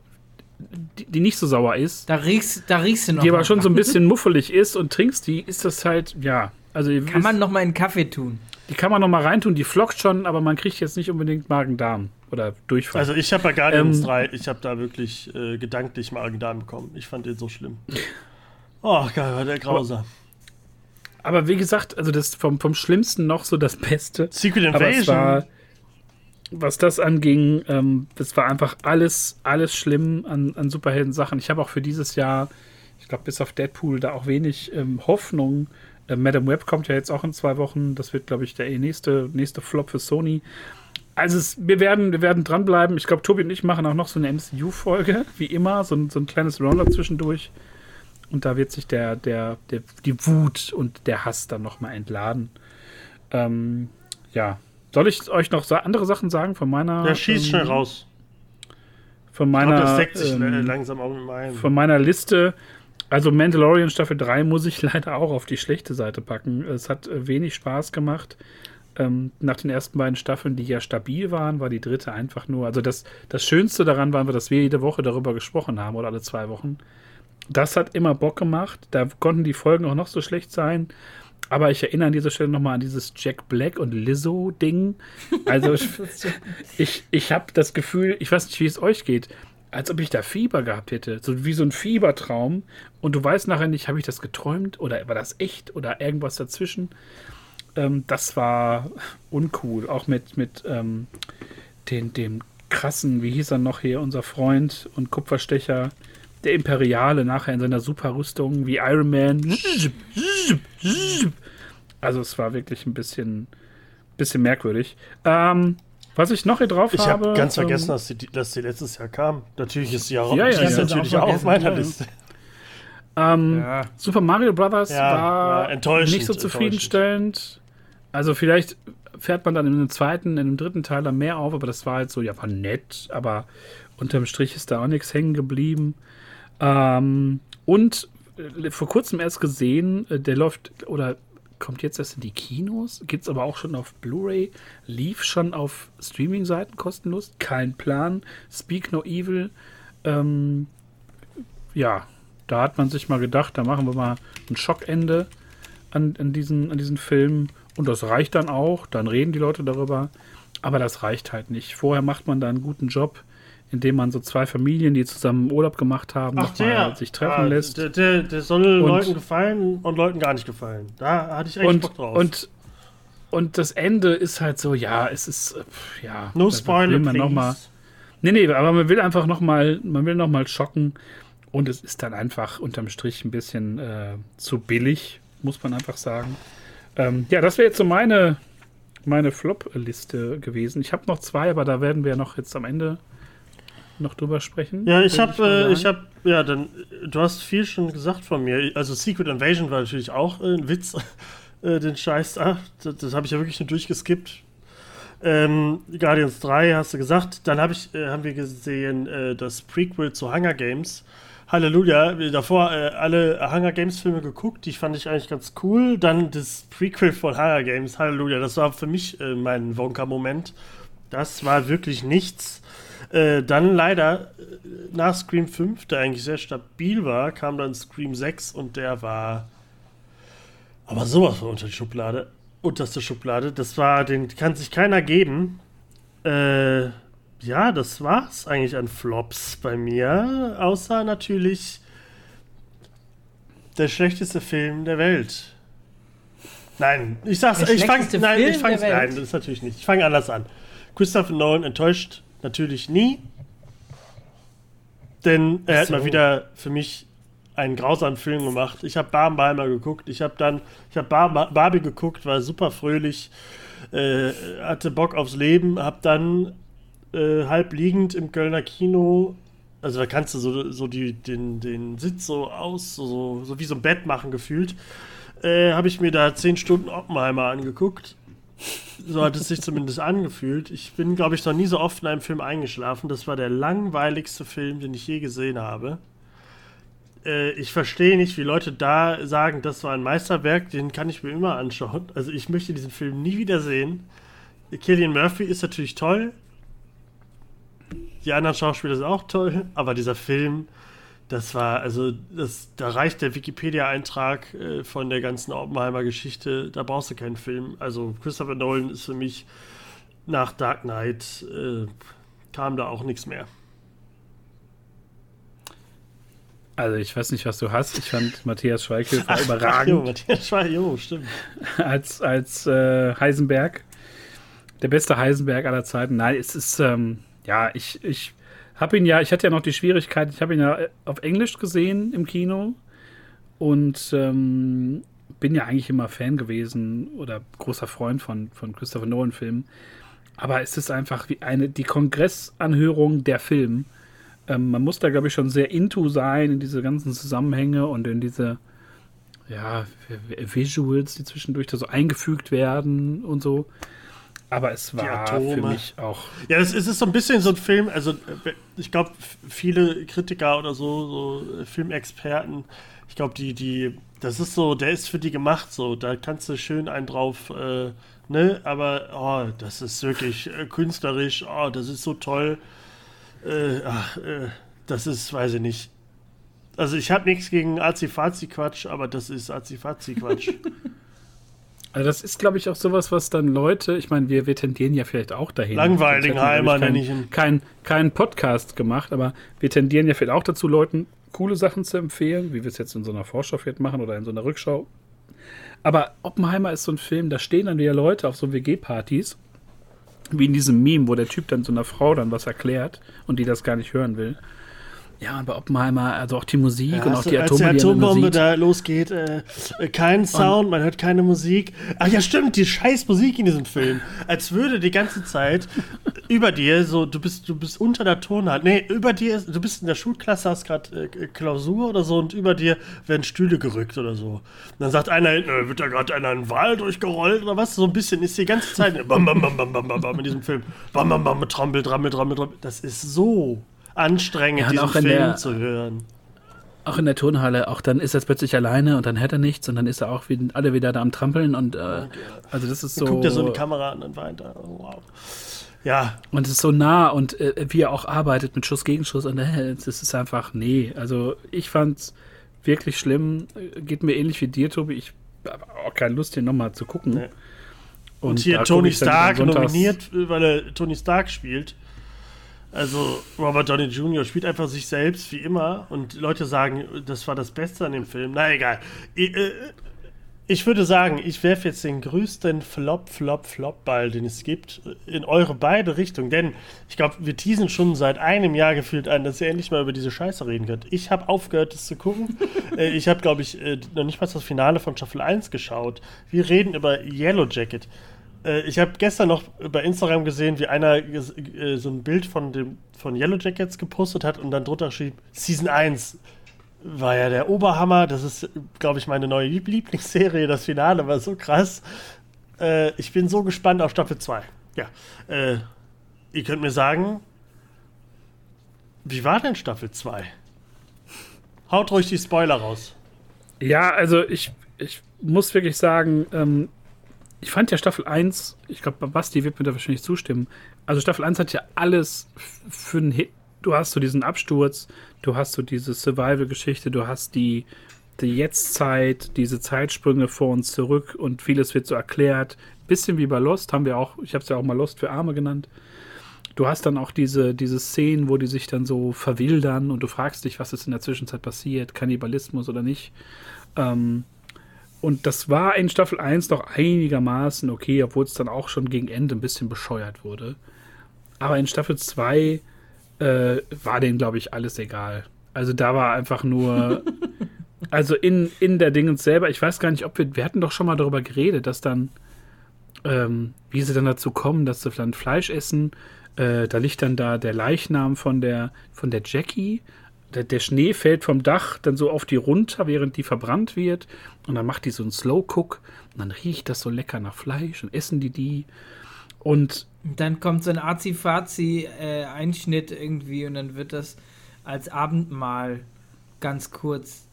die, die nicht so sauer ist, Da riechst, da riechst du noch. die aber mal schon so ein bisschen muffelig ist und trinkst die, ist das halt, ja. Also Kann wisst, man noch mal in Kaffee tun. die kann man noch mal reintun, die flockt schon, aber man kriegt jetzt nicht unbedingt Magen-Darm oder Durchfall. Also ich habe bei Guardians Ähm, 3, ich habe da wirklich äh, gedanklich Magen-Darm bekommen. Ich fand den so schlimm. Oh, geil, war der grausam. Aber wie gesagt, also das vom, vom Schlimmsten noch so das Beste. Secret Aber es war, Invasion. was das anging, ähm, das war einfach alles, alles schlimm an, an Superhelden-Sachen. Ich habe auch für dieses Jahr, ich glaube, bis auf Deadpool da auch wenig ähm, Hoffnung. Äh, Madame Web kommt ja jetzt auch in zwei Wochen. Das wird, glaube ich, der nächste, nächste Flop für Sony. Also es, wir, werden, wir werden dranbleiben. Ich glaube, Tobi und ich machen auch noch so eine MCU-Folge, wie immer, so ein, so ein kleines Roundup zwischendurch. Und da wird sich der, der, der, die Wut und der Hass dann nochmal entladen. Ähm, ja, Soll ich euch noch andere Sachen sagen von meiner. Ja, schieß ähm, schnell raus. Von Ich meiner, glaube, das deckt sich ähm, langsam auch mit meinem. von meiner Liste. Also Mandalorian Staffel 3 muss ich leider auch auf die schlechte Seite packen. Es hat äh, wenig Spaß gemacht. Ähm, nach den ersten beiden Staffeln, die ja stabil waren, war die dritte einfach nur. Also das, das Schönste daran war, dass wir jede Woche darüber gesprochen haben oder alle zwei Wochen. Das hat immer Bock gemacht. Da konnten die Folgen auch noch so schlecht sein. Aber ich erinnere an dieser Stelle nochmal an dieses Jack Black und Lizzo-Ding. Also ich, ich, habe das Gefühl, ich weiß nicht, wie es euch geht, als ob ich da Fieber gehabt hätte. So wie so ein Fiebertraum. Und du weißt nachher nicht, habe ich das geträumt oder war das echt oder irgendwas dazwischen. Ähm, das war uncool. Auch mit, mit ähm, den, dem krassen, wie hieß er noch hier, unser Freund und Kupferstecher, der Imperiale nachher in seiner Superrüstung wie Iron Man. Also es war wirklich ein bisschen, bisschen merkwürdig. Ähm, was ich noch hier drauf Ich habe. habe ganz ähm, vergessen, dass die, dass die letztes Jahr kam. Natürlich ist sie ja, Ja, ja, ja. natürlich Auch auch auf meiner ja. Liste. Ähm, Ja. Super Mario Brothers Ja, war nicht so zufriedenstellend. Also vielleicht fährt man dann in dem zweiten, in dem dritten Teil dann mehr auf, aber das war halt so, ja, war nett, aber unterm Strich ist da auch nichts hängen geblieben. Ähm, und äh, vor kurzem erst gesehen, äh, der läuft oder kommt jetzt erst in die Kinos, gibt es aber auch schon auf Blu-ray, lief schon auf Streaming-Seiten kostenlos, kein Plan. Speak No Evil, ähm, ja, da hat man sich mal gedacht, da machen wir mal ein Schockende an, an, diesen, an diesen Film. Und das reicht dann auch. Dann reden die Leute darüber. Aber das reicht halt nicht. Vorher macht man da einen guten Job, indem man so zwei Familien, die zusammen Urlaub gemacht haben, nochmal sich treffen Ah, lässt. Der, der, der soll Leuten gefallen und Leuten gar nicht gefallen. Da hatte ich echt und, Bock drauf. und, und das Ende ist halt so, ja, es ist, äh, ja. no Spoiler, will man please. noch mal, Nee, nee, aber man will einfach noch mal, man will noch mal schocken und es ist dann einfach unterm Strich ein bisschen äh, zu billig, muss man einfach sagen. Ähm, ja, das wäre jetzt so meine, meine Flop-Liste gewesen. Ich habe noch zwei, aber da werden wir noch jetzt am Ende noch drüber sprechen. Ja, ich habe, äh, ich habe, ja, dann, du hast viel schon gesagt von mir. Also Secret Invasion war natürlich auch äh, ein Witz, äh, den Scheiß da. Das, das habe ich ja wirklich nur durchgeskippt. Ähm, Guardians 3 hast du gesagt. Dann hab ich, äh, haben wir gesehen äh, das Prequel zu Hunger Games. Halleluja. Davor äh, alle Hunger Games Filme geguckt. Die fand ich eigentlich ganz cool. Dann das Prequel von Hunger Games. Halleluja. Das war für mich äh, mein Wonka-Moment. Das war wirklich nichts. Äh, dann leider äh, nach Scream 5, der eigentlich sehr stabil war, kam dann Scream 6 und der war aber sowas von unter die Schublade. Unterste Schublade. Das war, den kann sich keiner geben. Äh, ja, das war's eigentlich an Flops bei mir. Außer natürlich der schlechteste Film der Welt. Nein, ich sag's, Der ich fang, schlechteste nein, ich fang's, nein, das ist natürlich nicht. Ich fange anders an. Christopher Nolan enttäuscht natürlich nie. Denn er hat so. mal wieder für mich einen grausamen Film gemacht. Ich habe Barbenheimer geguckt. Ich habe dann, ich habe Bar Barbie geguckt, war super fröhlich, äh, hatte Bock aufs Leben, habe dann äh, halb liegend im Kölner Kino, also da kannst du so, so die, den, den Sitz so aus, so, so, wie so ein Bett machen gefühlt, äh, habe ich mir da zehn Stunden Oppenheimer angeguckt. So hat es sich zumindest angefühlt. Ich bin, glaube ich, noch nie so oft in einem Film eingeschlafen. Das war der langweiligste Film, den ich je gesehen habe. Äh, ich verstehe nicht, wie Leute da sagen, das war ein Meisterwerk, den kann ich mir immer anschauen. Also ich möchte diesen Film nie wieder sehen. Killian Murphy ist natürlich toll. Die anderen Schauspieler sind auch toll, aber dieser Film, das war, also, das, da reicht der Wikipedia-Eintrag äh, von der ganzen Oppenheimer-Geschichte, da brauchst du keinen Film. Also, Christopher Nolan ist für mich nach Dark Knight, äh, kam da auch nichts mehr. Also ich weiß nicht, was du hast. Ich fand Matthias Schweighöfer Ach, jo, überragend Matthias Schweiger, jo, stimmt. als, als äh, Heisenberg. Der beste Heisenberg aller Zeiten. Nein, es ist, ähm, ja, ich, ich habe ihn ja, ich hatte ja noch die Schwierigkeit, ich habe ihn ja äh, auf Englisch gesehen im Kino und ähm, bin ja eigentlich immer Fan gewesen oder großer Freund von, von Christopher Nolan-Filmen. Aber es ist einfach wie eine, die Kongressanhörung der Film. Ähm, man muss da, glaube ich, schon sehr into sein in diese ganzen Zusammenhänge und in diese ja, Visuals, die zwischendurch da so eingefügt werden und so. Aber es war für mich auch. Ja, es ist, es ist so ein bisschen so ein Film, also äh, ich glaube, viele Kritiker oder so, so äh, Filmexperten, ich glaube, die, die, das ist so, der ist für die gemacht, so, da kannst du schön einen drauf, äh, ne, aber, oh, das ist wirklich äh, künstlerisch, oh, das ist so toll, äh, ach, äh, das ist, weiß ich nicht. Also ich habe nichts gegen Azi-Fazi-Quatsch, aber das ist Azi-Fazi-Quatsch. Also das ist, glaube ich, auch sowas, was dann Leute, ich meine, wir, wir tendieren ja vielleicht auch dahin. Langweilingheimer Sonst hätten nenne ich ihn. Kein, kein Podcast gemacht, aber wir tendieren ja vielleicht auch dazu, Leuten coole Sachen zu empfehlen, wie wir es jetzt in so einer Vorschau vielleicht machen oder in so einer Rückschau. Aber Oppenheimer ist so ein Film, da stehen dann wieder Leute auf so WG-Partys, wie in diesem Meme, wo der Typ dann so einer Frau dann was erklärt und die das gar nicht hören will. Ja, und bei Oppenheimer, also auch die Musik Ja, und auch die als Atome, die Atombombe da losgeht, äh, kein Sound, man hört keine Musik. Ach ja, stimmt, die scheiß Musik in diesem Film. Als würde die ganze Zeit über dir so, du bist, du bist unter der Tonart. Nee, über dir ist, du bist in der Schulklasse, hast gerade äh, Klausur oder so und über dir werden Stühle gerückt oder so. Und dann sagt einer, äh, wird da gerade einer einen Wal durchgerollt oder was? So ein bisschen ist die ganze Zeit bam, bam, bam, bam, bam, bam, bam in diesem Film. Bam, bam, bam, mit Trampel, Trampel, Trampel, Trampel. Das ist so anstrengend, Ja, und diesen auch Film der- zu hören. auch in der Turnhalle, auch dann ist er plötzlich alleine und dann hat er nichts und dann ist er auch wie, alle wieder da am Trampeln und äh, also das ist so, Guckt er so in die Kamera an und weint da. Oh, Wow. Ja, und es ist so nah und äh, wie er auch arbeitet mit Schuss gegen Schuss und äh, das ist einfach nee, also ich fand's wirklich schlimm, geht mir ähnlich wie dir, Tobi, ich habe auch keine Lust hier nochmal zu gucken. Nee. und, hier da guck Tony dann Stark nominiert, weil er Tony Stark spielt. Also Robert Downey Jr. spielt einfach sich selbst wie immer und Leute sagen, das war das Beste an dem Film. Na egal. Ich, äh, ich würde sagen, ich werfe jetzt den größten Flop, Flop, Flop-Ball, den es gibt, in eure beide Richtungen. Denn ich glaube, wir teasen schon seit einem Jahr gefühlt an, dass ihr endlich mal über diese Scheiße reden könnt. Ich habe aufgehört, das zu gucken. äh, ich habe, glaube ich, äh, noch nicht mal das Finale von Staffel 1 geschaut. Wir reden über Yellow Jacket. Äh, ich habe gestern noch bei Instagram gesehen, wie einer äh, so ein Bild von, dem, von Yellow Jackets gepostet hat und dann drunter schrieb, Season 1 war ja der Oberhammer. Das ist, glaube ich, meine neue Lieb- Lieblingsserie. Das Finale war so krass. Äh, ich bin so gespannt auf Staffel 2. Ja. Äh, ihr könnt mir sagen, wie war denn Staffel 2? Haut ruhig die Spoiler raus. Ja, also ich, ich muss wirklich sagen, ähm, ich fand ja Staffel 1, ich glaube, Basti wird mir da wahrscheinlich zustimmen. Also Staffel 1 hat ja alles für einen Hit. Du hast so diesen Absturz, du hast so diese Survival-Geschichte, du hast die, die Jetztzeit, diese Zeitsprünge vor uns zurück und vieles wird so erklärt. Bisschen wie bei Lost haben wir auch, ich habe es ja auch mal Lost für Arme genannt. Du hast dann auch diese, diese Szenen, wo die sich dann so verwildern und du fragst dich, was ist in der Zwischenzeit passiert, Kannibalismus oder nicht. Ähm, und das war in Staffel 1 noch einigermaßen okay, obwohl es dann auch schon gegen Ende ein bisschen bescheuert wurde. Aber in Staffel 2 äh, war denen, glaube ich, alles egal. Also da war einfach nur. also in, in der Dingens selber, ich weiß gar nicht, ob wir. Wir hatten doch schon mal darüber geredet, dass dann. Ähm, wie sie dann dazu kommen, dass sie dann Fleisch essen. Äh, da liegt dann da der Leichnam von der, von der Jackie. Der, der Schnee fällt vom Dach dann so auf die runter, während die verbrannt wird. Und dann macht die so einen Slow Cook. Und dann riecht das so lecker nach Fleisch und essen die die. Und dann kommt so ein Azi-Fazi-Einschnitt irgendwie und dann wird das als Abendmahl ganz kurz äh,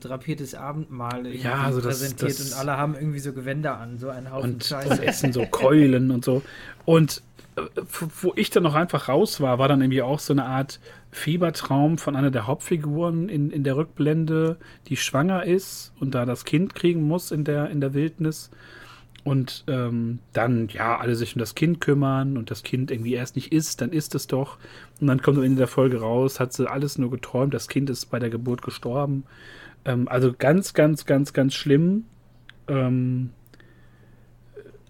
drapiertes Abendmahl Ja, also das- präsentiert das- und alle haben irgendwie so Gewänder an, so ein Haufen und, Scheiße. und essen so Keulen und so. Und äh, wo ich dann noch einfach raus war, war dann irgendwie auch so eine Art Fiebertraum von einer der Hauptfiguren in, in der Rückblende, die schwanger ist und da das Kind kriegen muss in der, in der Wildnis. Und ähm, dann, ja, alle sich um das Kind kümmern und das Kind irgendwie erst nicht isst, dann isst es doch. Und dann kommt am Ende der Folge raus, hat sie alles nur geträumt, das Kind ist bei der Geburt gestorben. Ähm, also ganz, ganz, ganz, ganz schlimm. Ähm,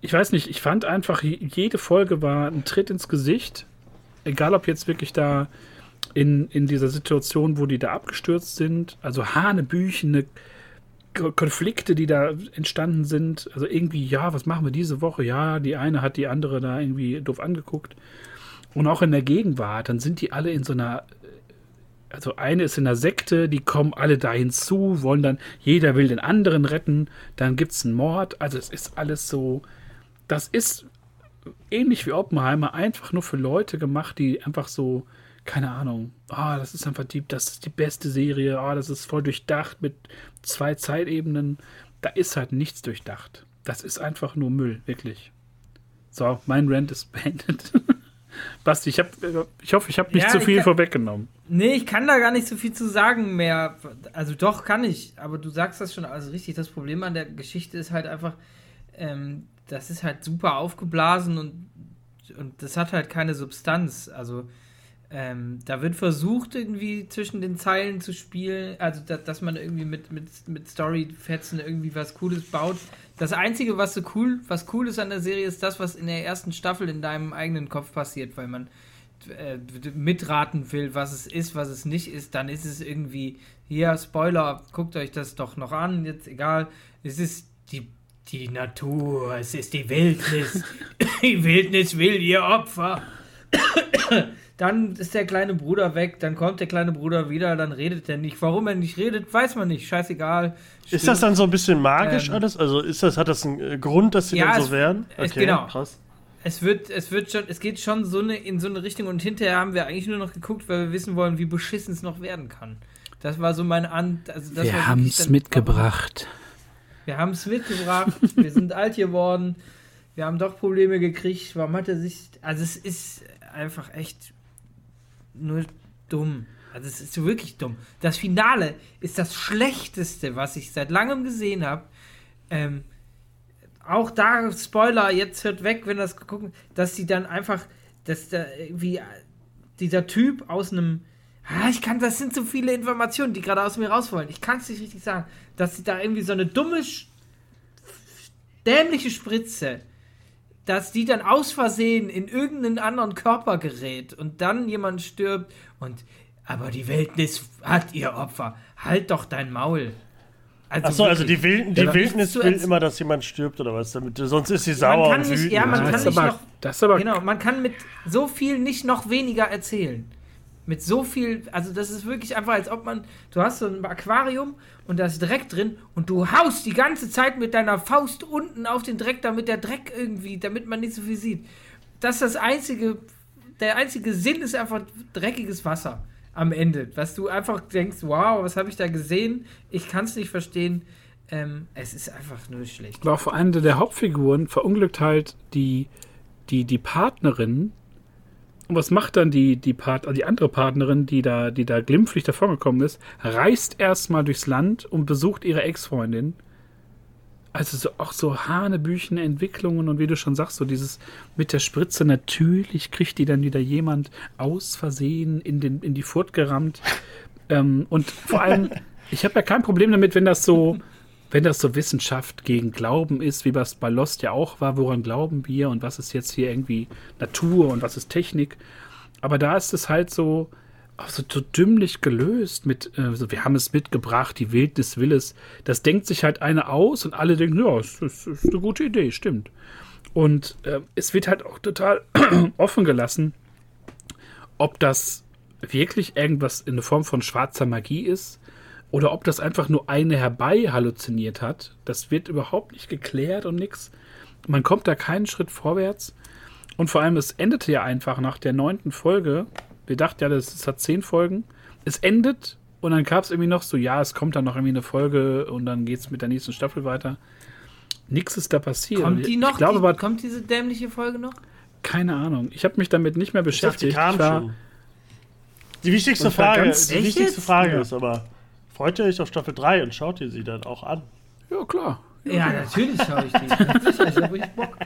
ich weiß nicht, ich fand einfach, je- jede Folge war ein Tritt ins Gesicht. Egal, ob jetzt wirklich da in, in dieser Situation, wo die da abgestürzt sind, also hanebüchene Ko- Konflikte, die da entstanden sind. Also irgendwie, ja, was machen wir diese Woche? Ja, die eine hat die andere da irgendwie doof angeguckt. Und auch in der Gegenwart, dann sind die alle in so einer also eine ist in der Sekte, die kommen alle da hinzu, wollen dann, jeder will den anderen retten, dann gibt es einen Mord. Also es ist alles so, das ist ähnlich wie Oppenheimer einfach nur für Leute gemacht, die einfach so, keine Ahnung, ah, das ist einfach die, das ist die beste Serie, ah, das ist voll durchdacht mit zwei Zeitebenen. Da ist halt nichts durchdacht. Das ist einfach nur Müll, wirklich. So, mein Rant ist beendet. Basti, ich, hab, ich hoffe, ich habe nicht Ja, zu viel kann- vorweggenommen. Nee, ich kann da gar nicht so viel zu sagen mehr. Also doch kann ich, aber du sagst das schon alles richtig. Das Problem an der Geschichte ist halt einfach, ähm, das ist halt super aufgeblasen und, und das hat halt keine Substanz. Also ähm, da wird versucht, irgendwie zwischen den Zeilen zu spielen, also da, dass man irgendwie mit, mit, mit Storyfetzen irgendwie was Cooles baut. Das Einzige, was so cool, was cool ist an der Serie, ist das, was in der ersten Staffel in deinem eigenen Kopf passiert, weil man äh, mitraten will, was es ist, was es nicht ist, dann ist es irgendwie, hier, Spoiler, guckt euch das doch noch an, jetzt egal, es ist die, die Natur, es ist die Wildnis, die Wildnis will ihr Opfer. Dann ist der kleine Bruder weg, dann kommt der kleine Bruder wieder, dann redet er nicht. Warum er nicht redet, weiß man nicht. Scheißegal. Ist das dann so ein bisschen magisch Ähm, alles? Also ist das, hat das einen äh, Grund, dass sie Ja, dann es- so werden? es- genau. krass. Es wird, es wird schon, es geht schon so eine, in so eine Richtung und hinterher haben wir eigentlich nur noch geguckt, weil wir wissen wollen, wie beschissen es noch werden kann. Das war so mein An. Also das war wirklich dann- mitgebracht. Wir haben es mitgebracht. wir sind alt geworden. Wir haben doch Probleme gekriegt. Warum hat er sich. Also, es ist einfach echt nur dumm. Also, es ist wirklich dumm. Das Finale ist das Schlechteste, was ich seit langem gesehen habe. Ähm, auch da, Spoiler, jetzt hört weg, wenn das gucken, dass sie dann einfach, dass da irgendwie äh, dieser Typ aus einem. Ah, ich kann, das sind so viele Informationen, die gerade aus mir raus wollen. Ich kann es nicht richtig sagen. Dass sie da irgendwie so eine dumme, dämliche Spritze, dass die dann aus Versehen in irgendeinen anderen Körper gerät und dann jemand stirbt und. Aber die Wildnis hat ihr Opfer. Halt doch dein Maul. Achso, also die, Wilden, die Ja, Wildnis will immer, dass jemand stirbt oder was, damit sonst ist sie Man sauer kann und nicht- wütend. ja, man das, kann ist nicht aber, noch- das ist aber Genau, man kann mit so viel nicht noch weniger erzählen. Mit so viel, also das ist wirklich einfach, als ob man, du hast so ein Aquarium und da ist Dreck drin und du haust die ganze Zeit mit deiner Faust unten auf den Dreck, damit der Dreck irgendwie, damit man nicht so viel sieht. Das ist das einzige, der einzige Sinn ist einfach dreckiges Wasser am Ende. Was du einfach denkst, wow, was habe ich da gesehen? Ich kann es nicht verstehen. Ähm, es ist einfach nur schlecht. Aber auf einer der Hauptfiguren verunglückt halt die, die, die Partnerin. Und was macht dann die, die, Part, also die andere Partnerin, die da, die da glimpflich davongekommen ist, reist erstmal durchs Land und besucht ihre Ex-Freundin. Also so, auch so hanebüchene Entwicklungen und wie du schon sagst, so dieses mit der Spritze, natürlich kriegt die dann wieder jemand aus Versehen in, den, in die Furt gerammt. Ähm, und vor allem, ich habe ja kein Problem damit, wenn das so, wenn das so Wissenschaft gegen Glauben ist, wie das bei Lost ja auch war, woran glauben wir und was ist jetzt hier irgendwie Natur und was ist Technik. Aber da ist es halt so, auch so, dümmlich gelöst mit, äh, so, wir haben es mitgebracht, die Wildnis will es. Das denkt sich halt einer aus und alle denken, ja, das ist, ist eine gute Idee, stimmt. Und äh, es wird halt auch total offen gelassen, ob das wirklich irgendwas in der Form von schwarzer Magie ist oder ob das einfach nur eine herbei halluziniert hat. Das wird überhaupt nicht geklärt und nix. Man kommt da keinen Schritt vorwärts. Und vor allem, es endete ja einfach nach der neunten Folge. Wir dachten ja, das, das hat zehn Folgen. Es endet und dann gab es irgendwie noch so, ja, es kommt dann noch irgendwie eine Folge und dann geht es mit der nächsten Staffel weiter. Nix ist da passiert. Kommt die noch? Ich glaube die, aber, kommt diese dämliche Folge noch? keine Ahnung. Ich habe mich damit nicht mehr Ich dachte, die beschäftigt. kam Ich war- schon. Die wichtigste war Frage, die wichtigste? Frage Ja. ist aber, freut ihr euch auf Staffel 3 und schaut ihr sie dann auch an? Ja, klar. Ja, natürlich schaue ich die. Sicher, ich habe richtig Bock.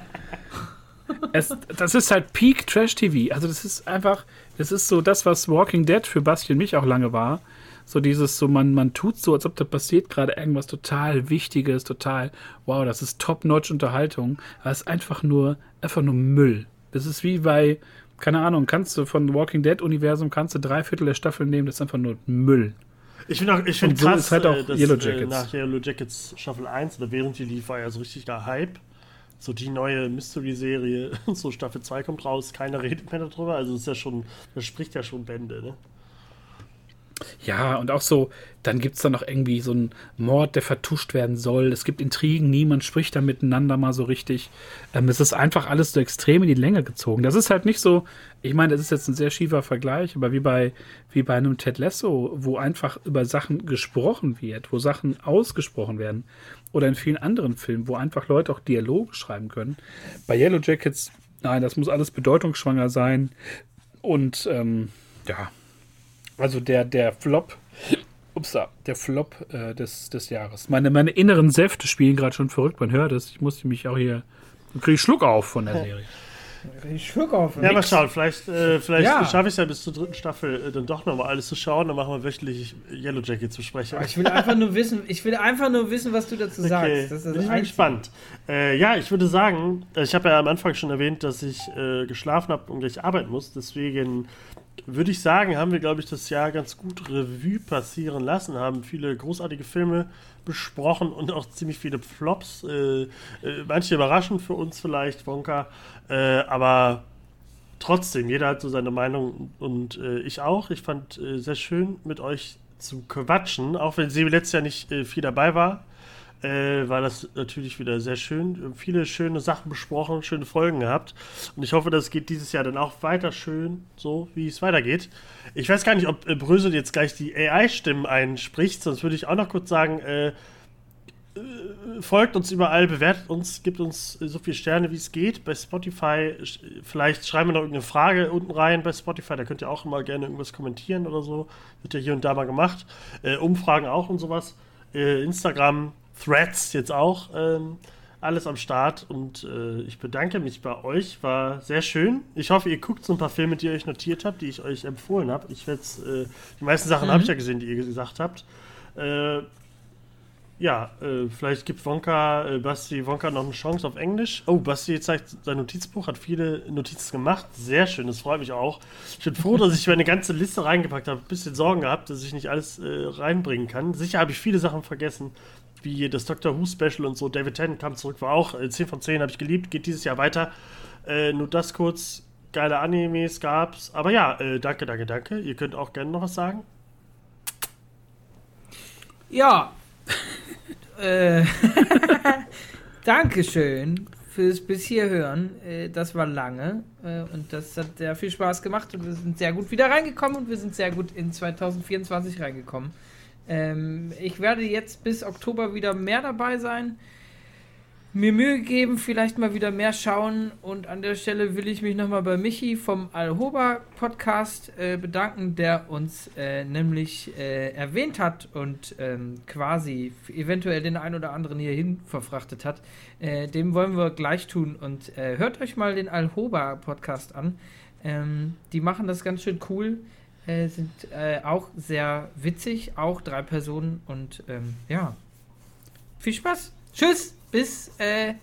Es, das ist halt Peak Trash TV. Also das ist einfach, das ist so das, was Walking Dead für Basti und mich auch lange war. So dieses, so man, man tut so, als ob da passiert gerade irgendwas total Wichtiges, total, wow, das ist Top-Notch Unterhaltung. Aber es ist einfach nur, einfach nur Müll. Das ist wie bei, keine Ahnung, kannst du von Walking Dead Universum, kannst du drei Viertel der Staffel nehmen, das ist einfach nur Müll. Ich finde ich find so krass, halt auch äh, dass, Yellow äh, Jackets. nach Yellow Jackets Staffel 1 oder während die lief, war ja so richtig der Hype. So die neue Mystery-Serie, so Staffel 2 kommt raus, keiner redet mehr darüber. Also ist ja schon, das spricht ja schon Bände, ne? Ja, und auch so, dann gibt es da noch irgendwie so einen Mord, der vertuscht werden soll. Es gibt Intrigen, niemand spricht da miteinander mal so richtig. Ähm, es ist einfach alles so extrem in die Länge gezogen. Das ist halt nicht so, ich meine, das ist jetzt ein sehr schiefer Vergleich, aber wie bei, wie bei einem Ted Lasso, wo einfach über Sachen gesprochen wird, wo Sachen ausgesprochen werden. Oder in vielen anderen Filmen, wo einfach Leute auch Dialoge schreiben können. Bei Yellow Jackets, nein, das muss alles bedeutungsschwanger sein. Und ähm, ja, also der, der Flop, upsa, der Flop äh, des, des Jahres. Meine, meine inneren Säfte spielen gerade schon verrückt, man hört es. Ich musste mich auch hier, dann kriege ich Schluck auf von der Serie. Ich schwör auf. Ja, mal schauen, vielleicht, äh, vielleicht Ja. schaffe ich es ja bis zur dritten Staffel äh, dann doch nochmal alles zu schauen. Dann machen wir wöchentlich Yellow Jacket zu sprechen. Ich will einfach nur wissen, ich will einfach nur wissen, was du dazu Okay, sagst. Das ist bin das ich Einzige. gespannt. Äh, ja, ich würde sagen, äh, ich habe ja am Anfang schon erwähnt, dass ich äh, geschlafen habe und gleich arbeiten muss. Deswegen würde ich sagen, haben wir, glaube ich, das Jahr ganz gut Revue passieren lassen, haben viele großartige Filme besprochen und auch ziemlich viele Flops. Äh, äh, manche überraschend für uns vielleicht, Wonka. Äh, aber trotzdem, jeder hat so seine Meinung und äh, ich auch. Ich fand äh, sehr schön, mit euch zu quatschen, auch wenn sie letztes Jahr nicht äh, viel dabei war. Äh, war das natürlich wieder sehr schön. Viele schöne Sachen besprochen, schöne Folgen gehabt. Und ich hoffe, das geht dieses Jahr dann auch weiter schön, so wie es weitergeht. Ich weiß gar nicht, ob äh, Brösel jetzt gleich die AI-Stimmen einspricht, sonst würde ich auch noch kurz sagen, äh, folgt uns überall, bewertet uns, gibt uns äh, so viele Sterne, wie es geht. Bei Spotify, vielleicht schreiben wir noch irgendeine Frage unten rein bei Spotify, da könnt ihr auch immer gerne irgendwas kommentieren oder so. Wird ja hier und da mal gemacht. Äh, Umfragen auch und sowas. Äh, Instagram, Threads jetzt auch. Ähm, alles am Start und äh, ich bedanke mich bei euch. War sehr schön. Ich hoffe, ihr guckt so ein paar Filme, die ihr euch notiert habt, die ich euch empfohlen habe. Ich werde äh, die meisten Sachen habe ich ja gesehen, die ihr gesagt habt. Äh, ja, äh, vielleicht gibt Wonka, äh, Basti Wonka noch eine Chance auf Englisch. Oh, Basti zeigt sein Notizbuch, hat viele Notizen gemacht. Sehr schön, das freut mich auch. Ich bin froh, dass ich meine ganze Liste reingepackt habe. Ein bisschen Sorgen gehabt, dass ich nicht alles äh, reinbringen kann. Sicher habe ich viele Sachen vergessen, wie das Doctor Who Special und so. David Tennant kam zurück, war auch äh, 10 von 10, habe ich geliebt, geht dieses Jahr weiter. Äh, nur das kurz. Geile Animes gab's. Aber ja, äh, danke, danke, danke. Ihr könnt auch gerne noch was sagen. Ja. äh, Dankeschön fürs bis hier hören. Äh, das war lange äh, und das hat sehr viel Spaß gemacht und wir sind sehr gut wieder reingekommen und wir sind sehr gut in 2024 reingekommen. Ähm, ich werde jetzt bis Oktober wieder mehr dabei sein. Mir Mühe geben, vielleicht mal wieder mehr schauen. Und an der Stelle will ich mich nochmal bei Michi vom Alhoba Podcast äh, bedanken, der uns äh, nämlich äh, erwähnt hat und ähm, quasi eventuell den einen oder anderen hierhin verfrachtet hat. Äh, dem wollen wir gleich tun. Und äh, hört euch mal den Alhoba Podcast an. Ähm, die machen das ganz schön cool. Äh, sind äh, auch sehr witzig, auch drei Personen. Und ähm, ja, viel Spaß. Tschüss. Bis, äh,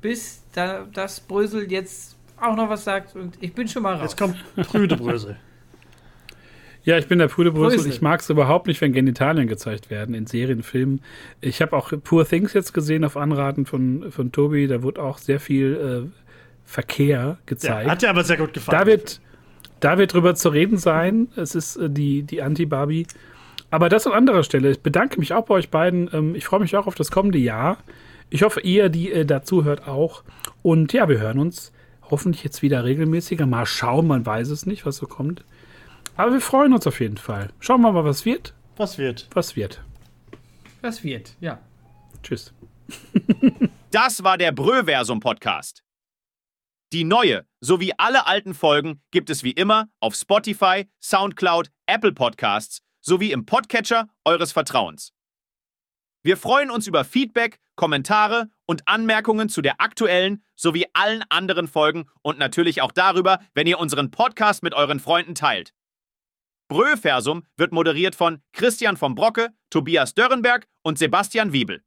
bis da, das Brösel jetzt auch noch was sagt und ich bin schon mal raus. Jetzt kommt Prüde Brösel. Ja, ich bin der Pude Brüssel. Brüssel. Ich mag es überhaupt nicht, wenn Genitalien gezeigt werden in Serien, Filmen. Ich habe auch Poor Things jetzt gesehen auf Anraten von, von Tobi. Da wurde auch sehr viel äh, Verkehr Ja, gezeigt. hat dir aber sehr gut gefallen. da, wird, da wird drüber zu reden sein. Es ist äh, die, die Anti-Barbie. Aber das an anderer Stelle. Ich bedanke mich auch bei euch beiden. Ähm, ich freue mich auch auf das kommende Jahr. Ich hoffe, ihr, die äh, dazu hört, auch. Und ja, wir hören uns hoffentlich jetzt wieder regelmäßiger. Mal schauen, man weiß es nicht, was so kommt. Aber wir freuen uns auf jeden Fall. Schauen wir mal, was wird. Was wird? Was wird. Was wird, ja. Tschüss. Das war der Bröversum-Podcast. Die neue sowie alle alten Folgen gibt es wie immer auf Spotify, Soundcloud, Apple Podcasts sowie im Podcatcher eures Vertrauens. Wir freuen uns über Feedback, Kommentare und Anmerkungen zu der aktuellen sowie allen anderen Folgen und natürlich auch darüber, wenn ihr unseren Podcast mit euren Freunden teilt. Bröversum wird moderiert von Christian vom Brocke, Tobias Dörrenberg und Sebastian Wiebel.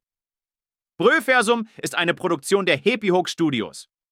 Bröversum ist eine Produktion der Happy Hook Studios.